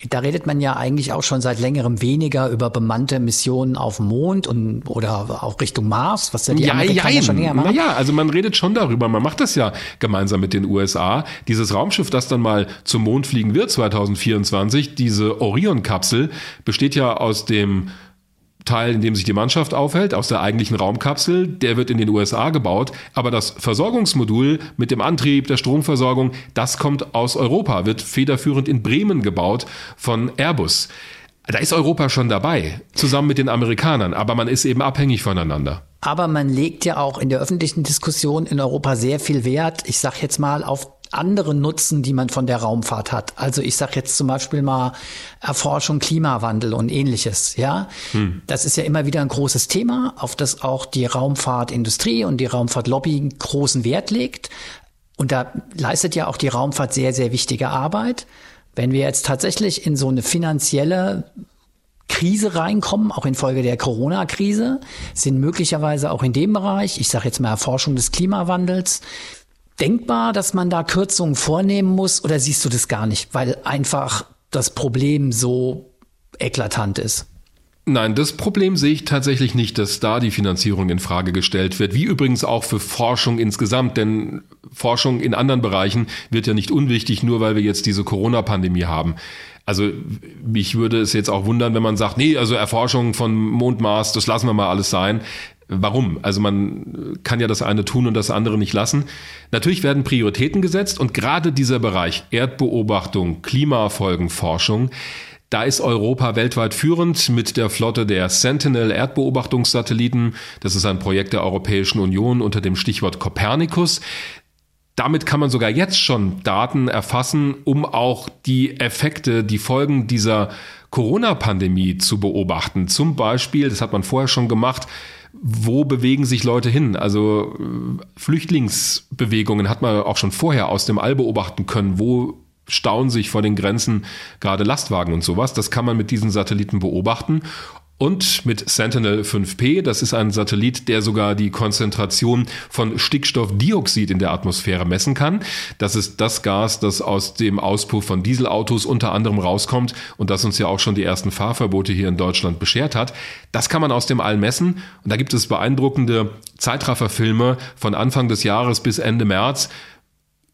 da redet man ja eigentlich auch schon seit längerem weniger über bemannte Missionen auf dem Mond und oder auch Richtung Mars, was ja die ja, Amerikaner ja, schon länger machen. Naja, also man redet schon darüber. Man macht das ja gemeinsam mit den USA. Dieses Raumschiff, das dann mal zum Mond fliegen wird 2024, diese Orion-Kapsel, besteht ja aus dem Teil, in dem sich die Mannschaft aufhält, aus der eigentlichen Raumkapsel, der wird in den USA gebaut, aber das Versorgungsmodul mit dem Antrieb, der Stromversorgung, das kommt aus Europa, wird federführend in Bremen gebaut von Airbus. Da ist Europa schon dabei, zusammen mit den Amerikanern, aber man ist eben abhängig voneinander. Aber man legt ja auch in der öffentlichen Diskussion in Europa sehr viel Wert, ich sag jetzt mal, auf andere Nutzen, die man von der Raumfahrt hat. Also ich sage jetzt zum Beispiel mal Erforschung Klimawandel und ähnliches. Ja, hm. das ist ja immer wieder ein großes Thema, auf das auch die Raumfahrtindustrie und die Raumfahrtlobby großen Wert legt. Und da leistet ja auch die Raumfahrt sehr, sehr wichtige Arbeit. Wenn wir jetzt tatsächlich in so eine finanzielle Krise reinkommen, auch infolge der Corona-Krise, sind möglicherweise auch in dem Bereich, ich sage jetzt mal Erforschung des Klimawandels, denkbar, dass man da Kürzungen vornehmen muss oder siehst du das gar nicht, weil einfach das Problem so eklatant ist? Nein, das Problem sehe ich tatsächlich nicht, dass da die Finanzierung in Frage gestellt wird, wie übrigens auch für Forschung insgesamt, denn Forschung in anderen Bereichen wird ja nicht unwichtig, nur weil wir jetzt diese Corona-Pandemie haben. Also mich würde es jetzt auch wundern, wenn man sagt, nee, also Erforschung von Mond, Mars, das lassen wir mal alles sein. Warum? Also man kann ja das eine tun und das andere nicht lassen. Natürlich werden Prioritäten gesetzt und gerade dieser Bereich Erdbeobachtung, Klimafolgenforschung, da ist Europa weltweit führend mit der Flotte der Sentinel Erdbeobachtungssatelliten. Das ist ein Projekt der Europäischen Union unter dem Stichwort Copernicus. Damit kann man sogar jetzt schon Daten erfassen, um auch die Effekte, die Folgen dieser Corona-Pandemie zu beobachten. Zum Beispiel, das hat man vorher schon gemacht, wo bewegen sich Leute hin? Also äh, Flüchtlingsbewegungen hat man auch schon vorher aus dem All beobachten können. Wo stauen sich vor den Grenzen gerade Lastwagen und sowas? Das kann man mit diesen Satelliten beobachten. Und mit Sentinel 5P, das ist ein Satellit, der sogar die Konzentration von Stickstoffdioxid in der Atmosphäre messen kann. Das ist das Gas, das aus dem Auspuff von Dieselautos unter anderem rauskommt und das uns ja auch schon die ersten Fahrverbote hier in Deutschland beschert hat. Das kann man aus dem All messen und da gibt es beeindruckende Zeitrafferfilme von Anfang des Jahres bis Ende März,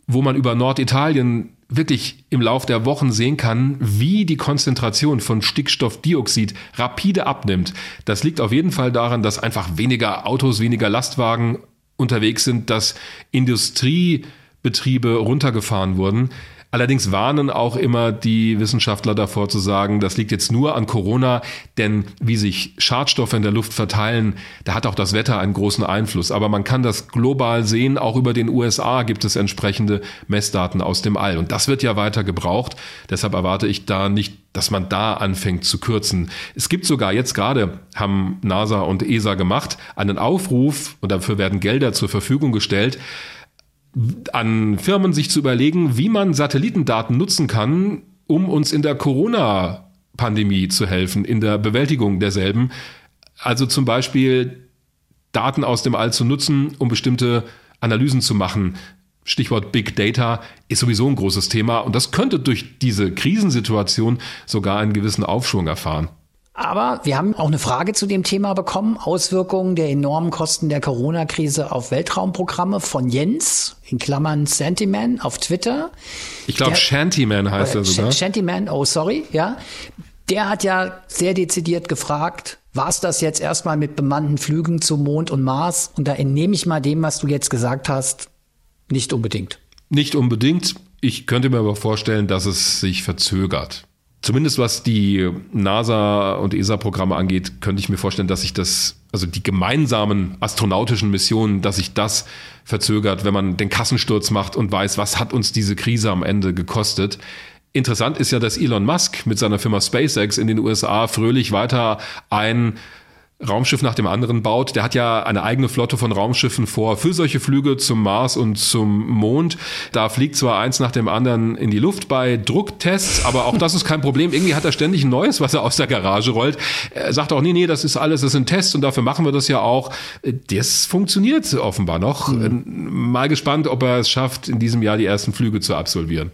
wo man über Norditalien wirklich im Lauf der Wochen sehen kann, wie die Konzentration von Stickstoffdioxid rapide abnimmt. Das liegt auf jeden Fall daran, dass einfach weniger Autos, weniger Lastwagen unterwegs sind, dass Industriebetriebe runtergefahren wurden. Allerdings warnen auch immer die Wissenschaftler davor zu sagen, das liegt jetzt nur an Corona, denn wie sich Schadstoffe in der Luft verteilen, da hat auch das Wetter einen großen Einfluss. Aber man kann das global sehen, auch über den USA gibt es entsprechende Messdaten aus dem All. Und das wird ja weiter gebraucht. Deshalb erwarte ich da nicht, dass man da anfängt zu kürzen. Es gibt sogar jetzt gerade, haben NASA und ESA gemacht, einen Aufruf, und dafür werden Gelder zur Verfügung gestellt, an Firmen sich zu überlegen, wie man Satellitendaten nutzen kann, um uns in der Corona-Pandemie zu helfen, in der Bewältigung derselben. Also zum Beispiel Daten aus dem All zu nutzen, um bestimmte Analysen zu machen. Stichwort Big Data ist sowieso ein großes Thema und das könnte durch diese Krisensituation sogar einen gewissen Aufschwung erfahren. Aber wir haben auch eine Frage zu dem Thema bekommen. Auswirkungen der enormen Kosten der Corona-Krise auf Weltraumprogramme von Jens, in Klammern Shantyman auf Twitter. Ich glaube, Shantyman heißt er sogar. Shantyman, oh sorry, ja. Der hat ja sehr dezidiert gefragt, war es das jetzt erstmal mit bemannten Flügen zum Mond und Mars? Und da entnehme ich mal dem, was du jetzt gesagt hast, nicht unbedingt. Nicht unbedingt. Ich könnte mir aber vorstellen, dass es sich verzögert. Zumindest was die NASA und ESA-Programme angeht, könnte ich mir vorstellen, dass sich das, also die gemeinsamen astronautischen Missionen, dass sich das verzögert, wenn man den Kassensturz macht und weiß, was hat uns diese Krise am Ende gekostet. Interessant ist ja, dass Elon Musk mit seiner Firma SpaceX in den USA fröhlich weiter ein Raumschiff nach dem anderen baut. Der hat ja eine eigene Flotte von Raumschiffen vor für solche Flüge zum Mars und zum Mond. Da fliegt zwar eins nach dem anderen in die Luft bei Drucktests, aber auch das ist kein Problem. Irgendwie hat er ständig ein neues, was er aus der Garage rollt. Er sagt auch, nee, nee, das ist alles, das sind Tests und dafür machen wir das ja auch. Das funktioniert offenbar noch. Mhm. Mal gespannt, ob er es schafft, in diesem Jahr die ersten Flüge zu absolvieren.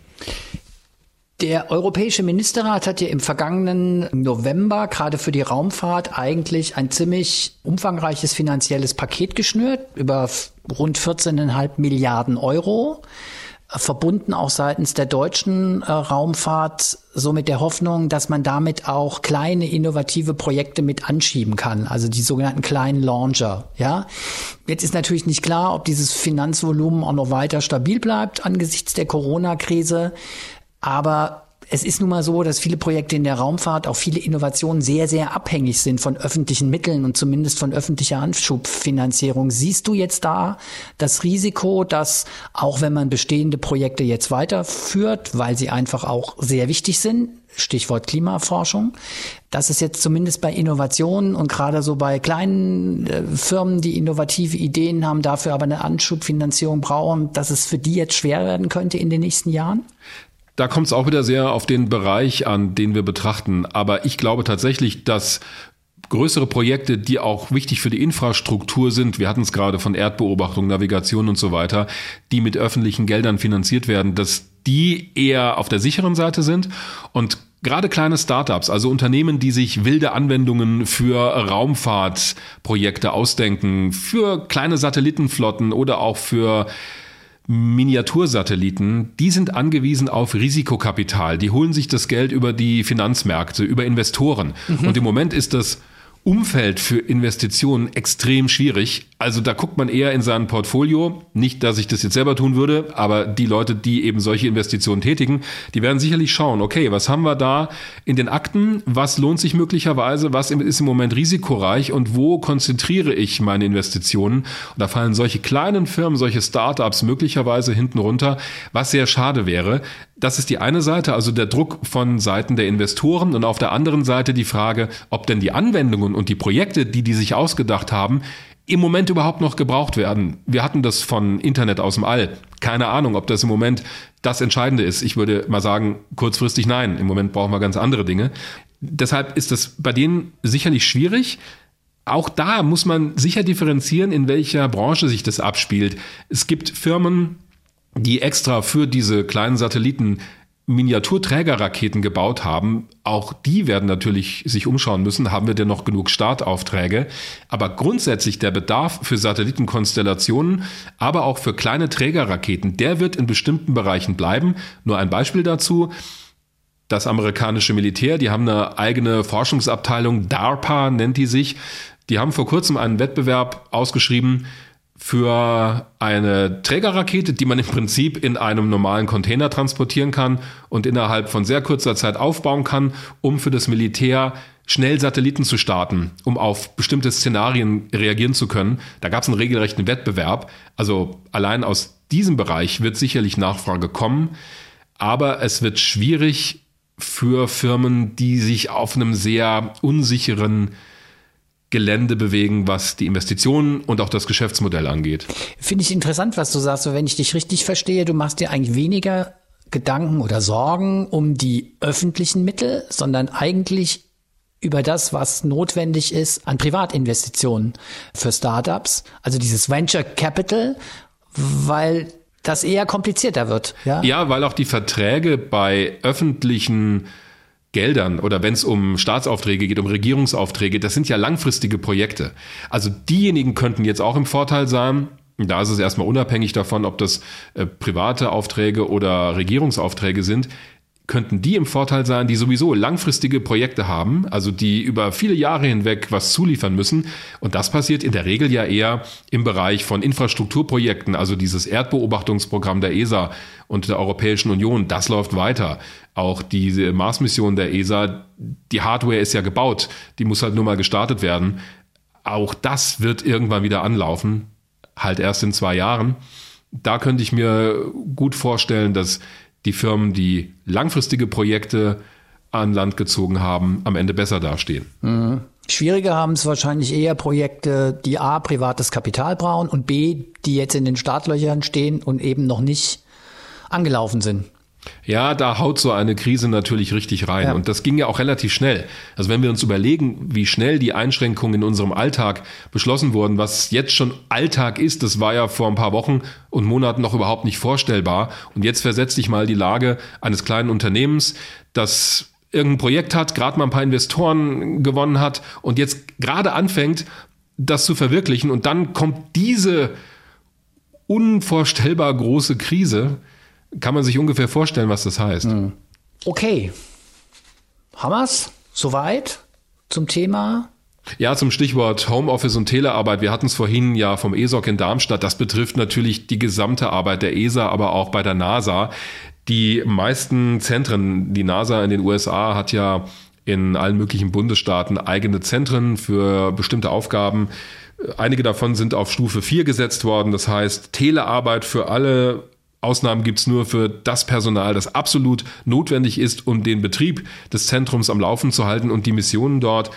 Der Europäische Ministerrat hat ja im vergangenen November gerade für die Raumfahrt eigentlich ein ziemlich umfangreiches finanzielles Paket geschnürt über rund 14,5 Milliarden Euro verbunden auch seitens der deutschen äh, Raumfahrt so mit der Hoffnung, dass man damit auch kleine innovative Projekte mit anschieben kann, also die sogenannten kleinen Launcher, ja. Jetzt ist natürlich nicht klar, ob dieses Finanzvolumen auch noch weiter stabil bleibt angesichts der Corona-Krise. Aber es ist nun mal so, dass viele Projekte in der Raumfahrt, auch viele Innovationen sehr, sehr abhängig sind von öffentlichen Mitteln und zumindest von öffentlicher Anschubfinanzierung. Siehst du jetzt da das Risiko, dass auch wenn man bestehende Projekte jetzt weiterführt, weil sie einfach auch sehr wichtig sind, Stichwort Klimaforschung, dass es jetzt zumindest bei Innovationen und gerade so bei kleinen äh, Firmen, die innovative Ideen haben, dafür aber eine Anschubfinanzierung brauchen, dass es für die jetzt schwer werden könnte in den nächsten Jahren? Da kommt es auch wieder sehr auf den Bereich an, den wir betrachten. Aber ich glaube tatsächlich, dass größere Projekte, die auch wichtig für die Infrastruktur sind, wir hatten es gerade von Erdbeobachtung, Navigation und so weiter, die mit öffentlichen Geldern finanziert werden, dass die eher auf der sicheren Seite sind und Gerade kleine Startups, also Unternehmen, die sich wilde Anwendungen für Raumfahrtprojekte ausdenken, für kleine Satellitenflotten oder auch für Miniatursatelliten, die sind angewiesen auf Risikokapital. Die holen sich das Geld über die Finanzmärkte, über Investoren. Mhm. Und im Moment ist das Umfeld für Investitionen extrem schwierig. Also da guckt man eher in sein Portfolio. Nicht, dass ich das jetzt selber tun würde, aber die Leute, die eben solche Investitionen tätigen, die werden sicherlich schauen, okay, was haben wir da in den Akten? Was lohnt sich möglicherweise? Was ist im Moment risikoreich? Und wo konzentriere ich meine Investitionen? Und da fallen solche kleinen Firmen, solche Startups möglicherweise hinten runter, was sehr schade wäre. Das ist die eine Seite, also der Druck von Seiten der Investoren und auf der anderen Seite die Frage, ob denn die Anwendungen und die Projekte, die die sich ausgedacht haben, im Moment überhaupt noch gebraucht werden. Wir hatten das von Internet aus dem All. Keine Ahnung, ob das im Moment das Entscheidende ist. Ich würde mal sagen, kurzfristig nein. Im Moment brauchen wir ganz andere Dinge. Deshalb ist das bei denen sicherlich schwierig. Auch da muss man sicher differenzieren, in welcher Branche sich das abspielt. Es gibt Firmen, die extra für diese kleinen Satelliten Miniaturträgerraketen gebaut haben, auch die werden natürlich sich umschauen müssen, haben wir denn noch genug Startaufträge? Aber grundsätzlich der Bedarf für Satellitenkonstellationen, aber auch für kleine Trägerraketen, der wird in bestimmten Bereichen bleiben. Nur ein Beispiel dazu. Das amerikanische Militär, die haben eine eigene Forschungsabteilung, DARPA nennt die sich. Die haben vor kurzem einen Wettbewerb ausgeschrieben für eine Trägerrakete, die man im Prinzip in einem normalen Container transportieren kann und innerhalb von sehr kurzer Zeit aufbauen kann, um für das Militär schnell Satelliten zu starten, um auf bestimmte Szenarien reagieren zu können. Da gab es einen regelrechten Wettbewerb. Also allein aus diesem Bereich wird sicherlich Nachfrage kommen, aber es wird schwierig für Firmen, die sich auf einem sehr unsicheren Gelände bewegen, was die Investitionen und auch das Geschäftsmodell angeht. Finde ich interessant, was du sagst. wenn ich dich richtig verstehe, du machst dir eigentlich weniger Gedanken oder Sorgen um die öffentlichen Mittel, sondern eigentlich über das, was notwendig ist an Privatinvestitionen für Startups, also dieses Venture Capital, weil das eher komplizierter wird. Ja, ja weil auch die Verträge bei öffentlichen Geldern oder wenn es um Staatsaufträge geht, um Regierungsaufträge, das sind ja langfristige Projekte. Also diejenigen könnten jetzt auch im Vorteil sein. Da ist es erstmal unabhängig davon, ob das äh, private Aufträge oder Regierungsaufträge sind könnten die im Vorteil sein, die sowieso langfristige Projekte haben, also die über viele Jahre hinweg was zuliefern müssen. Und das passiert in der Regel ja eher im Bereich von Infrastrukturprojekten, also dieses Erdbeobachtungsprogramm der ESA und der Europäischen Union, das läuft weiter. Auch diese Mars-Mission der ESA, die Hardware ist ja gebaut, die muss halt nur mal gestartet werden. Auch das wird irgendwann wieder anlaufen, halt erst in zwei Jahren. Da könnte ich mir gut vorstellen, dass die Firmen, die langfristige Projekte an Land gezogen haben, am Ende besser dastehen. Mhm. Schwieriger haben es wahrscheinlich eher Projekte, die A, privates Kapital brauchen und B, die jetzt in den Startlöchern stehen und eben noch nicht angelaufen sind. Ja, da haut so eine Krise natürlich richtig rein. Ja. Und das ging ja auch relativ schnell. Also wenn wir uns überlegen, wie schnell die Einschränkungen in unserem Alltag beschlossen wurden, was jetzt schon Alltag ist, das war ja vor ein paar Wochen und Monaten noch überhaupt nicht vorstellbar. Und jetzt versetzt sich mal die Lage eines kleinen Unternehmens, das irgendein Projekt hat, gerade mal ein paar Investoren gewonnen hat und jetzt gerade anfängt, das zu verwirklichen. Und dann kommt diese unvorstellbar große Krise kann man sich ungefähr vorstellen, was das heißt. Okay. Hammers, soweit zum Thema. Ja, zum Stichwort Homeoffice und Telearbeit. Wir hatten es vorhin ja vom ESOC in Darmstadt. Das betrifft natürlich die gesamte Arbeit der ESA, aber auch bei der NASA. Die meisten Zentren, die NASA in den USA hat ja in allen möglichen Bundesstaaten eigene Zentren für bestimmte Aufgaben. Einige davon sind auf Stufe 4 gesetzt worden. Das heißt, Telearbeit für alle Ausnahmen gibt's nur für das Personal, das absolut notwendig ist, um den Betrieb des Zentrums am Laufen zu halten und die Missionen dort.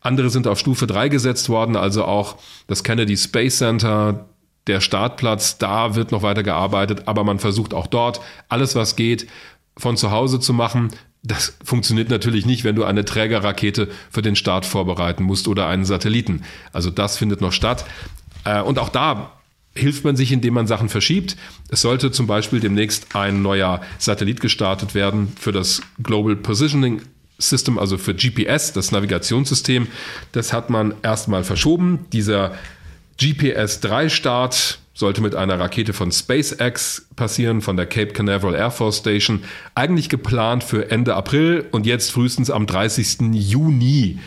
Andere sind auf Stufe 3 gesetzt worden, also auch das Kennedy Space Center, der Startplatz, da wird noch weiter gearbeitet, aber man versucht auch dort alles, was geht, von zu Hause zu machen, das funktioniert natürlich nicht, wenn du eine Trägerrakete für den Start vorbereiten musst oder einen Satelliten. Also das findet noch statt. Äh, und auch da hilft man sich, indem man Sachen verschiebt. Es sollte zum Beispiel demnächst ein neuer Satellit gestartet werden für das Global Positioning System, also für GPS, das Navigationssystem. Das hat man erstmal verschoben. Dieser GPS-3-Start sollte mit einer Rakete von SpaceX passieren, von der Cape Canaveral Air Force Station. Eigentlich geplant für Ende April und jetzt frühestens am 30. Juni.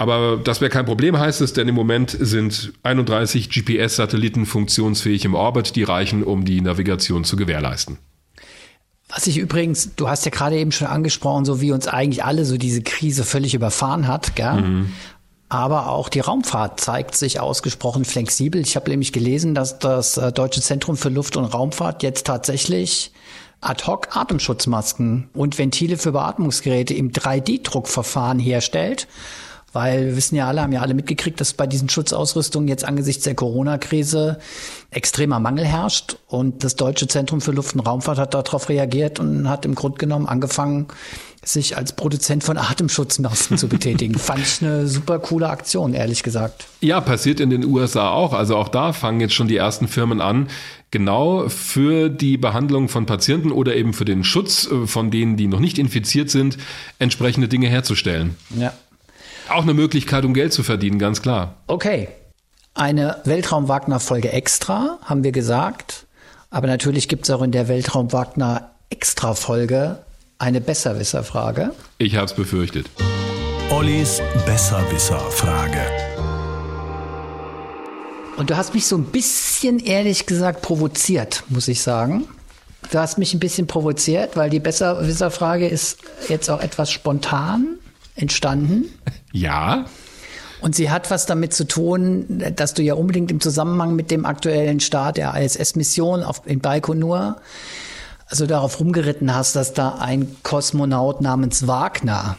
Aber das wäre kein Problem, heißt es, denn im Moment sind 31 GPS-Satelliten funktionsfähig im Orbit, die reichen, um die Navigation zu gewährleisten. Was ich übrigens, du hast ja gerade eben schon angesprochen, so wie uns eigentlich alle so diese Krise völlig überfahren hat, gell? Mhm. Aber auch die Raumfahrt zeigt sich ausgesprochen flexibel. Ich habe nämlich gelesen, dass das äh, Deutsche Zentrum für Luft- und Raumfahrt jetzt tatsächlich ad hoc Atemschutzmasken und Ventile für Beatmungsgeräte im 3D-Druckverfahren herstellt weil wir wissen ja alle, haben ja alle mitgekriegt, dass bei diesen Schutzausrüstungen jetzt angesichts der Corona-Krise extremer Mangel herrscht. Und das Deutsche Zentrum für Luft- und Raumfahrt hat darauf reagiert und hat im Grunde genommen angefangen, sich als Produzent von Atemschutzmasken zu betätigen. [LAUGHS] Fand ich eine super coole Aktion, ehrlich gesagt. Ja, passiert in den USA auch. Also auch da fangen jetzt schon die ersten Firmen an, genau für die Behandlung von Patienten oder eben für den Schutz äh, von denen, die noch nicht infiziert sind, entsprechende Dinge herzustellen. Ja. Auch eine Möglichkeit, um Geld zu verdienen, ganz klar. Okay. Eine Weltraum-Wagner-Folge extra, haben wir gesagt. Aber natürlich gibt es auch in der Weltraum-Wagner-Extra-Folge eine Besserwisser-Frage. Ich habe es befürchtet. Ollis Besserwisser-Frage. Und du hast mich so ein bisschen, ehrlich gesagt, provoziert, muss ich sagen. Du hast mich ein bisschen provoziert, weil die Besserwisser-Frage ist jetzt auch etwas spontan entstanden. Ja. Und sie hat was damit zu tun, dass du ja unbedingt im Zusammenhang mit dem aktuellen Start der ISS-Mission in Baikonur also darauf rumgeritten hast, dass da ein Kosmonaut namens Wagner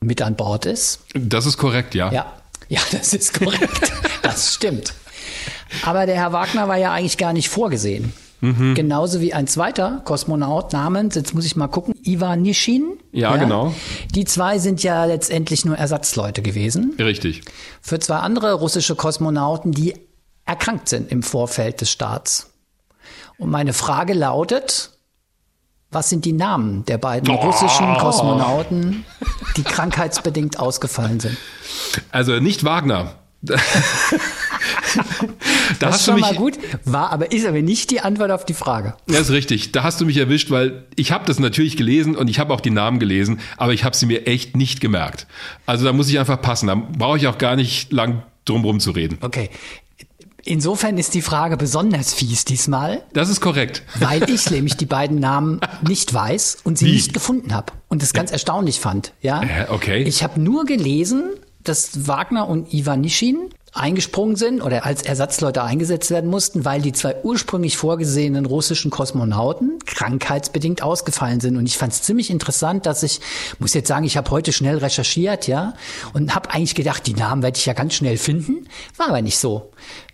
mit an Bord ist. Das ist korrekt, ja. Ja, ja, das ist korrekt. [LAUGHS] das stimmt. Aber der Herr Wagner war ja eigentlich gar nicht vorgesehen. Mhm. Genauso wie ein zweiter Kosmonaut namens, jetzt muss ich mal gucken, Ivan Nishin. Ja, ja, genau. Die zwei sind ja letztendlich nur Ersatzleute gewesen. Richtig. Für zwei andere russische Kosmonauten, die erkrankt sind im Vorfeld des Starts. Und meine Frage lautet, was sind die Namen der beiden oh. russischen Kosmonauten, die krankheitsbedingt ausgefallen sind? Also nicht Wagner. [LAUGHS] [LAUGHS] da das ist schon mal gut, war aber ist aber nicht die Antwort auf die Frage. Das ist richtig. Da hast du mich erwischt, weil ich habe das natürlich gelesen und ich habe auch die Namen gelesen, aber ich habe sie mir echt nicht gemerkt. Also da muss ich einfach passen. Da brauche ich auch gar nicht lang drum zu reden. Okay. Insofern ist die Frage besonders fies diesmal. Das ist korrekt. Weil ich [LAUGHS] nämlich die beiden Namen nicht weiß und sie Wie? nicht gefunden habe und das ganz erstaunlich fand. Ja. Äh, okay. Ich habe nur gelesen, dass Wagner und Ivan Nischin eingesprungen sind oder als Ersatzleute eingesetzt werden mussten, weil die zwei ursprünglich vorgesehenen russischen Kosmonauten krankheitsbedingt ausgefallen sind. Und ich fand es ziemlich interessant, dass ich, muss jetzt sagen, ich habe heute schnell recherchiert, ja, und habe eigentlich gedacht, die Namen werde ich ja ganz schnell finden. War aber nicht so.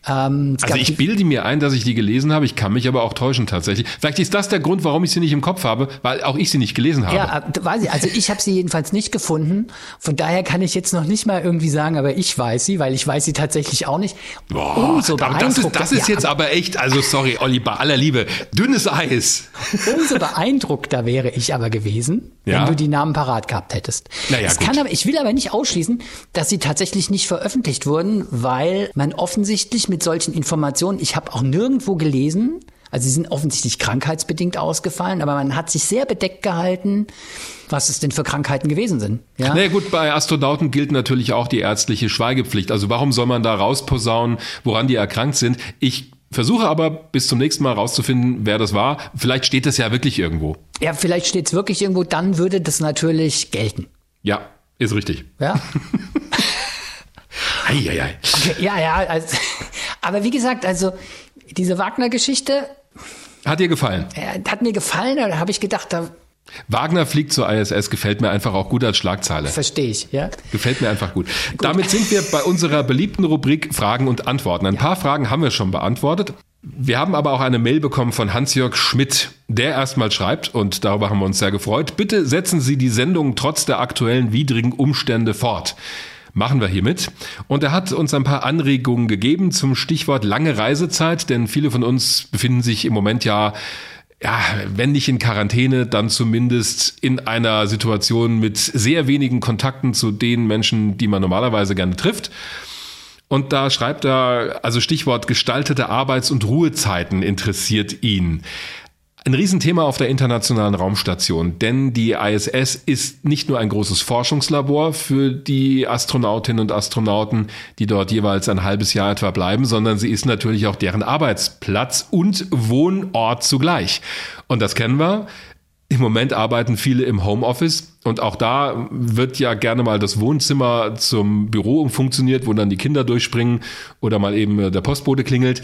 Ähm, also ich bilde mir ein, dass ich die gelesen habe. Ich kann mich aber auch täuschen tatsächlich. Vielleicht ist das der Grund, warum ich sie nicht im Kopf habe, weil auch ich sie nicht gelesen habe. Ja, äh, weiß ich. Also ich habe sie jedenfalls nicht gefunden. Von daher kann ich jetzt noch nicht mal irgendwie sagen, aber ich weiß sie, weil ich weiß sie tatsächlich auch nicht. Boah, Umso das ist, das ist jetzt aber echt, also sorry, Olli, bei aller Liebe, dünnes Eis. Umso beeindruckter wäre ich aber gewesen, ja. wenn du die Namen parat gehabt hättest. Naja, es kann aber, ich will aber nicht ausschließen, dass sie tatsächlich nicht veröffentlicht wurden, weil man offensichtlich mit solchen Informationen, ich habe auch nirgendwo gelesen, also sie sind offensichtlich krankheitsbedingt ausgefallen, aber man hat sich sehr bedeckt gehalten, was es denn für Krankheiten gewesen sind. Ja, naja, gut, bei Astronauten gilt natürlich auch die ärztliche Schweigepflicht. Also warum soll man da rausposaunen, woran die erkrankt sind? Ich versuche aber bis zum nächsten Mal rauszufinden, wer das war. Vielleicht steht das ja wirklich irgendwo. Ja, vielleicht steht es wirklich irgendwo, dann würde das natürlich gelten. Ja, ist richtig. Ja. [LAUGHS] Eieiei. Okay, ja, ja. Also, aber wie gesagt, also diese Wagner-Geschichte. Hat dir gefallen? Hat mir gefallen, da habe ich gedacht, da Wagner fliegt zur ISS, gefällt mir einfach auch gut als Schlagzeile. Verstehe ich, ja. Gefällt mir einfach gut. gut. Damit sind wir bei unserer beliebten Rubrik Fragen und Antworten. Ein ja. paar Fragen haben wir schon beantwortet. Wir haben aber auch eine Mail bekommen von Hans-Jörg Schmidt, der erstmal schreibt, und darüber haben wir uns sehr gefreut, bitte setzen Sie die Sendung trotz der aktuellen widrigen Umstände fort. Machen wir hiermit. Und er hat uns ein paar Anregungen gegeben zum Stichwort lange Reisezeit, denn viele von uns befinden sich im Moment ja ja, wenn nicht in Quarantäne, dann zumindest in einer Situation mit sehr wenigen Kontakten zu den Menschen, die man normalerweise gerne trifft. Und da schreibt er, also Stichwort gestaltete Arbeits- und Ruhezeiten interessiert ihn. Ein Riesenthema auf der internationalen Raumstation, denn die ISS ist nicht nur ein großes Forschungslabor für die Astronautinnen und Astronauten, die dort jeweils ein halbes Jahr etwa bleiben, sondern sie ist natürlich auch deren Arbeitsplatz und Wohnort zugleich. Und das kennen wir. Im Moment arbeiten viele im Homeoffice und auch da wird ja gerne mal das Wohnzimmer zum Büro umfunktioniert, wo dann die Kinder durchspringen oder mal eben der Postbote klingelt.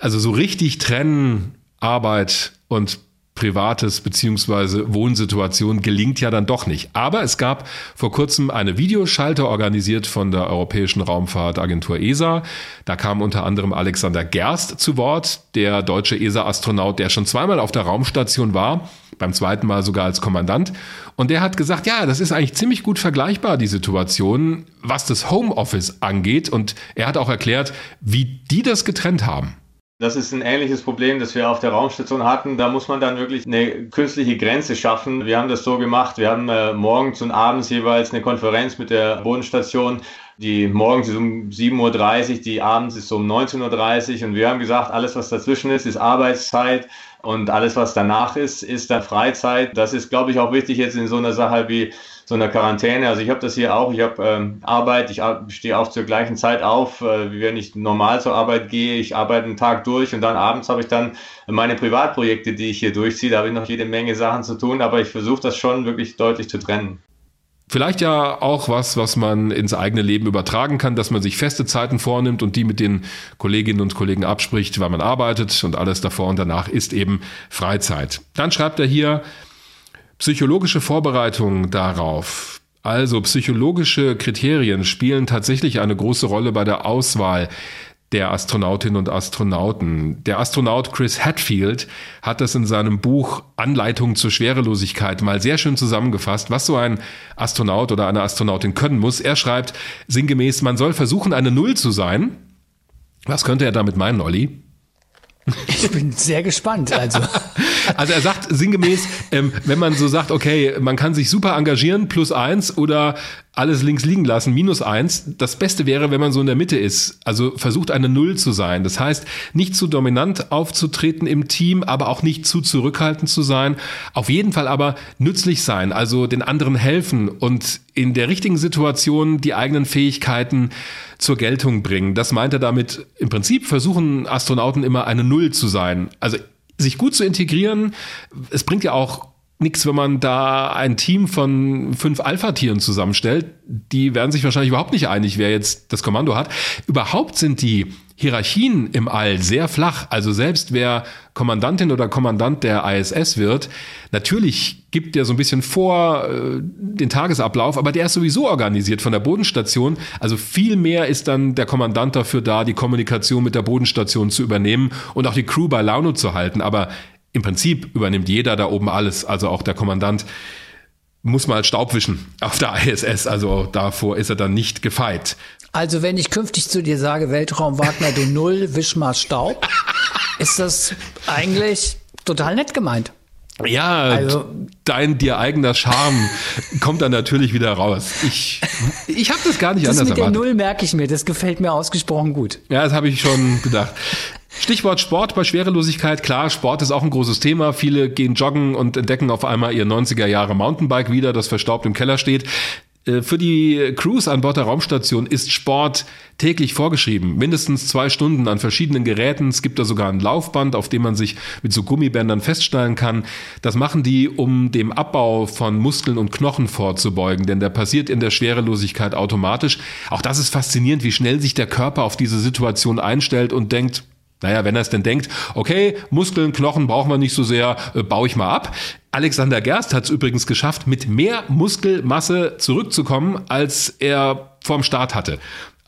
Also so richtig trennen Arbeit und privates beziehungsweise Wohnsituation gelingt ja dann doch nicht. Aber es gab vor kurzem eine Videoschalte organisiert von der Europäischen Raumfahrtagentur ESA. Da kam unter anderem Alexander Gerst zu Wort, der deutsche ESA-Astronaut, der schon zweimal auf der Raumstation war, beim zweiten Mal sogar als Kommandant. Und der hat gesagt, ja, das ist eigentlich ziemlich gut vergleichbar, die Situation, was das Homeoffice angeht. Und er hat auch erklärt, wie die das getrennt haben. Das ist ein ähnliches Problem, das wir auf der Raumstation hatten. Da muss man dann wirklich eine künstliche Grenze schaffen. Wir haben das so gemacht. Wir haben äh, morgens und abends jeweils eine Konferenz mit der Bodenstation. Die morgens ist um 7.30 Uhr, die abends ist um 19.30 Uhr. Und wir haben gesagt, alles, was dazwischen ist, ist Arbeitszeit. Und alles, was danach ist, ist dann Freizeit. Das ist, glaube ich, auch wichtig jetzt in so einer Sache wie so einer Quarantäne. Also ich habe das hier auch, ich habe ähm, Arbeit, ich stehe auch zur gleichen Zeit auf, äh, wie wenn ich normal zur Arbeit gehe. Ich arbeite einen Tag durch und dann abends habe ich dann meine Privatprojekte, die ich hier durchziehe. Da habe ich noch jede Menge Sachen zu tun, aber ich versuche das schon wirklich deutlich zu trennen. Vielleicht ja auch was, was man ins eigene Leben übertragen kann, dass man sich feste Zeiten vornimmt und die mit den Kolleginnen und Kollegen abspricht, weil man arbeitet und alles davor und danach ist eben Freizeit. Dann schreibt er hier, Psychologische Vorbereitungen darauf, also psychologische Kriterien, spielen tatsächlich eine große Rolle bei der Auswahl der Astronautinnen und Astronauten. Der Astronaut Chris Hadfield hat das in seinem Buch Anleitung zur Schwerelosigkeit mal sehr schön zusammengefasst, was so ein Astronaut oder eine Astronautin können muss. Er schreibt sinngemäß, man soll versuchen, eine Null zu sein. Was könnte er damit meinen, Olli? Ich bin sehr gespannt. Also, [LAUGHS] also er sagt sinngemäß, ähm, wenn man so sagt, okay, man kann sich super engagieren, plus eins oder alles links liegen lassen, minus eins. Das Beste wäre, wenn man so in der Mitte ist. Also versucht eine Null zu sein. Das heißt, nicht zu dominant aufzutreten im Team, aber auch nicht zu zurückhaltend zu sein. Auf jeden Fall aber nützlich sein, also den anderen helfen und in der richtigen Situation die eigenen Fähigkeiten zur Geltung bringen. Das meint er damit. Im Prinzip versuchen Astronauten immer eine Null zu sein. Also sich gut zu integrieren. Es bringt ja auch nichts, wenn man da ein Team von fünf Alpha-Tieren zusammenstellt. Die werden sich wahrscheinlich überhaupt nicht einig, wer jetzt das Kommando hat. Überhaupt sind die Hierarchien im All sehr flach. Also selbst wer Kommandantin oder Kommandant der ISS wird, natürlich gibt der so ein bisschen vor äh, den Tagesablauf, aber der ist sowieso organisiert von der Bodenstation. Also viel mehr ist dann der Kommandant dafür da, die Kommunikation mit der Bodenstation zu übernehmen und auch die Crew bei Laune zu halten. Aber im Prinzip übernimmt jeder da oben alles, also auch der Kommandant muss mal Staub wischen auf der ISS, also davor ist er dann nicht gefeit. Also wenn ich künftig zu dir sage, Weltraum Wagner, du Null, wisch mal Staub, [LAUGHS] ist das eigentlich total nett gemeint. Ja, also, dein dir eigener Charme [LAUGHS] kommt dann natürlich wieder raus. Ich, ich habe das gar nicht das anders mit erwartet. Der Null merke ich mir, das gefällt mir ausgesprochen gut. Ja, das habe ich schon gedacht. Stichwort Sport bei Schwerelosigkeit. Klar, Sport ist auch ein großes Thema. Viele gehen joggen und entdecken auf einmal ihr 90er Jahre Mountainbike wieder, das verstaubt im Keller steht. Äh, für die Crews an Bord der Raumstation ist Sport täglich vorgeschrieben. Mindestens zwei Stunden an verschiedenen Geräten. Es gibt da sogar ein Laufband, auf dem man sich mit so Gummibändern feststellen kann. Das machen die, um dem Abbau von Muskeln und Knochen vorzubeugen, denn der passiert in der Schwerelosigkeit automatisch. Auch das ist faszinierend, wie schnell sich der Körper auf diese Situation einstellt und denkt, naja, wenn er es denn denkt, okay, Muskeln, Knochen brauchen wir nicht so sehr, äh, baue ich mal ab. Alexander Gerst hat es übrigens geschafft, mit mehr Muskelmasse zurückzukommen, als er vorm Start hatte.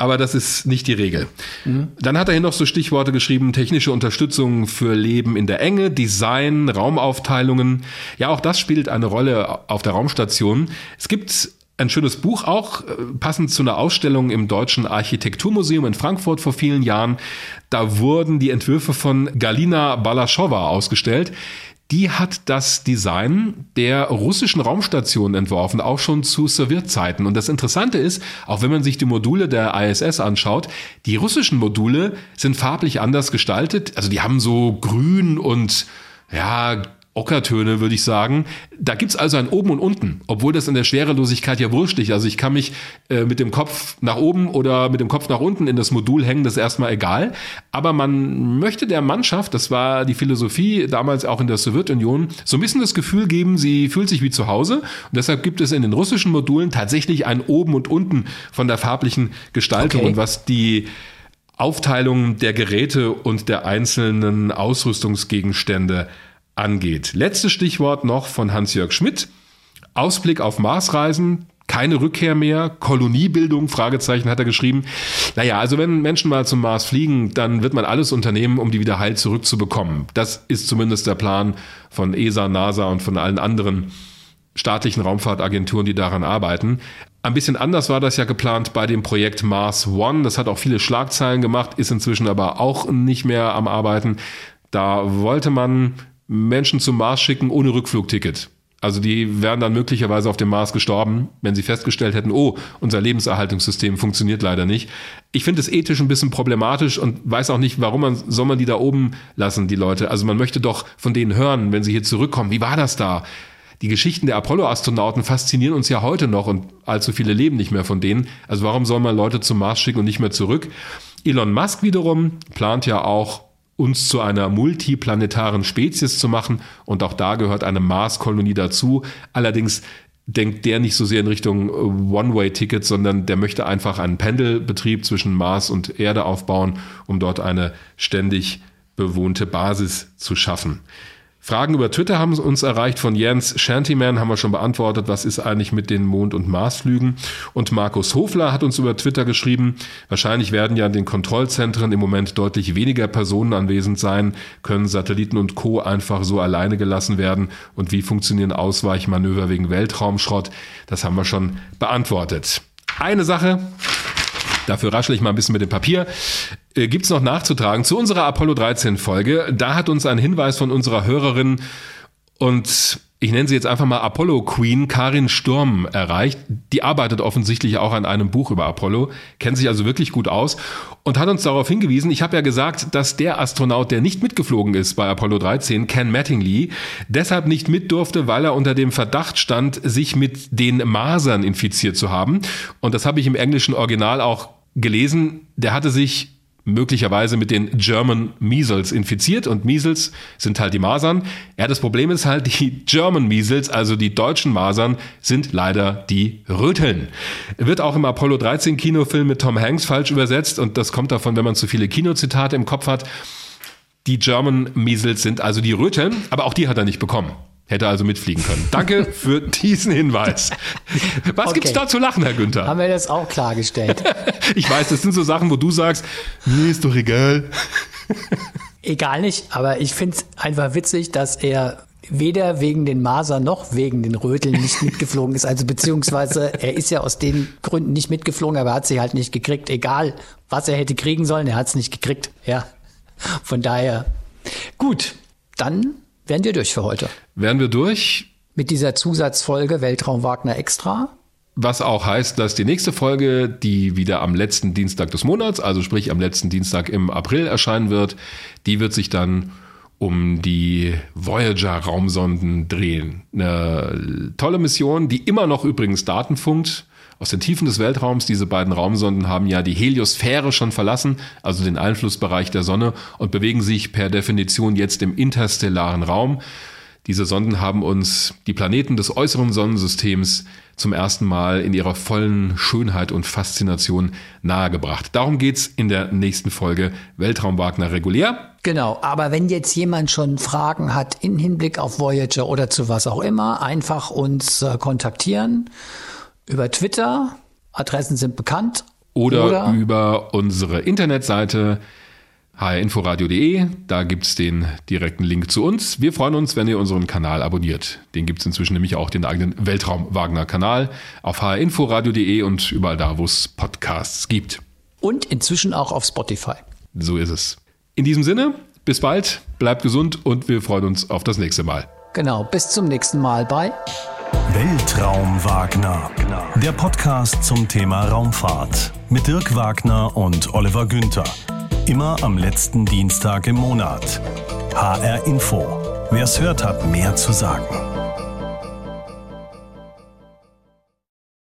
aber das ist nicht die Regel. Mhm. Dann hat er hier noch so Stichworte geschrieben, technische Unterstützung für Leben in der Enge, Design, Raumaufteilungen. Ja, auch das spielt eine Rolle auf der Raumstation. Es gibt ein schönes Buch auch, äh, passend zu einer Ausstellung im Deutschen Architekturmuseum in Frankfurt vor vielen Jahren. Da wurden die Entwürfe von Galina Balaschowa ausgestellt die hat das Design der russischen Raumstation entworfen, auch schon zu Sowjetzeiten. Und das Interessante ist, auch wenn man sich die Module der ISS anschaut, die russischen Module sind farblich anders gestaltet. Also die haben so grün und ja, Ockertöne, würde ich sagen. Da gibt's also ein Oben und Unten, obwohl das in der Schwerelosigkeit ja wurscht ist. Also ich kann mich äh, mit dem Kopf nach oben oder mit dem Kopf nach unten in das Modul hängen, das ist erstmal egal. Aber man möchte der Mannschaft, das war die Philosophie damals auch in der Sowjetunion, so ein bisschen das Gefühl geben, sie fühlt sich wie zu Hause. Und deshalb gibt es in den russischen Modulen tatsächlich ein Oben und Unten von der farblichen Gestaltung. Okay. Und was die Aufteilung der Geräte und der einzelnen Ausrüstungsgegenstände angeht. Letztes Stichwort noch von Hans-Jörg Schmidt. Ausblick auf Marsreisen, keine Rückkehr mehr, Koloniebildung, Fragezeichen hat er geschrieben. Naja, also wenn Menschen mal zum Mars fliegen, dann wird man alles unternehmen, um die wieder heil zurückzubekommen. Das ist zumindest der Plan von ESA, NASA und von allen anderen staatlichen Raumfahrtagenturen, die daran arbeiten. Ein bisschen anders war das ja geplant bei dem Projekt Mars One. Das hat auch viele Schlagzeilen gemacht, ist inzwischen aber auch nicht mehr am Arbeiten. Da wollte man Menschen zum Mars schicken ohne Rückflugticket. Also die wären dann möglicherweise auf dem Mars gestorben, wenn sie festgestellt hätten, oh, unser Lebenserhaltungssystem funktioniert leider nicht. Ich finde es ethisch ein bisschen problematisch und weiß auch nicht, warum man soll man die da oben lassen, die Leute. Also man möchte doch von denen hören, wenn sie hier zurückkommen. Wie war das da? Die Geschichten der Apollo-Astronauten faszinieren uns ja heute noch und allzu viele leben nicht mehr von denen. Also warum soll man Leute zum Mars schicken und nicht mehr zurück? Elon Musk wiederum plant ja auch uns zu einer multiplanetaren Spezies zu machen. Und auch da gehört eine Marskolonie dazu. Allerdings denkt der nicht so sehr in Richtung One-Way-Ticket, sondern der möchte einfach einen Pendelbetrieb zwischen Mars und Erde aufbauen, um dort eine ständig bewohnte Basis zu schaffen. Fragen über Twitter haben uns erreicht von Jens Shantyman, haben wir schon beantwortet, was ist eigentlich mit den Mond- und Marsflügen. Und Markus Hofler hat uns über Twitter geschrieben, wahrscheinlich werden ja in den Kontrollzentren im Moment deutlich weniger Personen anwesend sein, können Satelliten und Co. einfach so alleine gelassen werden und wie funktionieren Ausweichmanöver wegen Weltraumschrott, das haben wir schon beantwortet. Eine Sache, Dafür raschel ich mal ein bisschen mit dem Papier. Äh, gibt's noch nachzutragen zu unserer Apollo 13 Folge. Da hat uns ein Hinweis von unserer Hörerin und ich nenne sie jetzt einfach mal Apollo Queen, Karin Sturm erreicht. Die arbeitet offensichtlich auch an einem Buch über Apollo, kennt sich also wirklich gut aus und hat uns darauf hingewiesen, ich habe ja gesagt, dass der Astronaut, der nicht mitgeflogen ist bei Apollo 13, Ken Mattingly, deshalb nicht mit durfte, weil er unter dem Verdacht stand, sich mit den Masern infiziert zu haben. Und das habe ich im englischen Original auch gelesen, der hatte sich möglicherweise mit den German Measles infiziert und Measles sind halt die Masern. Ja, das Problem ist halt, [LAUGHS] die German Measles, also die deutschen Masern, sind leider die Röteln. Wird auch im Apollo 13 Kinofilm mit Tom Hanks falsch übersetzt und das kommt davon, wenn man zu viele Kinozitate im Kopf hat. Die German Measles sind also die Röteln, aber auch die hat er nicht bekommen. Hätte also mitfliegen können. Danke für [LAUGHS] diesen Hinweis. Was okay. gibt's da zu lachen, Herr Günther? Haben wir das auch klargestellt? [LAUGHS] ich weiß, das sind so Sachen, wo du sagst, mir ist doch egal. Egal nicht, aber ich finde es einfach witzig, dass er weder wegen den Masern noch wegen den Röteln nicht mitgeflogen ist. Also beziehungsweise er ist ja aus den Gründen nicht mitgeflogen, aber er hat sie halt nicht gekriegt. Egal, was er hätte kriegen sollen, er hat es nicht gekriegt. Ja, von daher gut. Dann Wären wir durch für heute. Wären wir durch? Mit dieser Zusatzfolge Weltraum Wagner Extra. Was auch heißt, dass die nächste Folge, die wieder am letzten Dienstag des Monats, also sprich am letzten Dienstag im April erscheinen wird, die wird sich dann um die Voyager-Raumsonden drehen. Eine tolle Mission, die immer noch übrigens Daten funkt aus den Tiefen des Weltraums. Diese beiden Raumsonden haben ja die Heliosphäre schon verlassen, also den Einflussbereich der Sonne, und bewegen sich per Definition jetzt im interstellaren Raum. Diese Sonden haben uns die Planeten des äußeren Sonnensystems zum ersten Mal in ihrer vollen Schönheit und Faszination nahegebracht. Darum geht's in der nächsten Folge Weltraum Wagner regulär. Genau, aber wenn jetzt jemand schon Fragen hat in Hinblick auf Voyager oder zu was auch immer, einfach uns äh, kontaktieren über Twitter. Adressen sind bekannt. oder, Oder? über unsere Internetseite hrinforadio.de. Da gibt's den direkten Link zu uns. Wir freuen uns, wenn ihr unseren Kanal abonniert. Den gibt's inzwischen nämlich auch den eigenen Weltraum-Wagner-Kanal auf hrinforadio.de und überall da, wo es Podcasts gibt. Und inzwischen auch auf Spotify. So ist es. In diesem Sinne, bis bald, bleibt gesund und wir freuen uns auf das nächste Mal. Genau, bis zum nächsten Mal bei Weltraum Wagner. Der Podcast zum Thema Raumfahrt mit Dirk Wagner und Oliver Günther. Immer am letzten Dienstag im Monat. HR Info. Wer es hört, hat mehr zu sagen.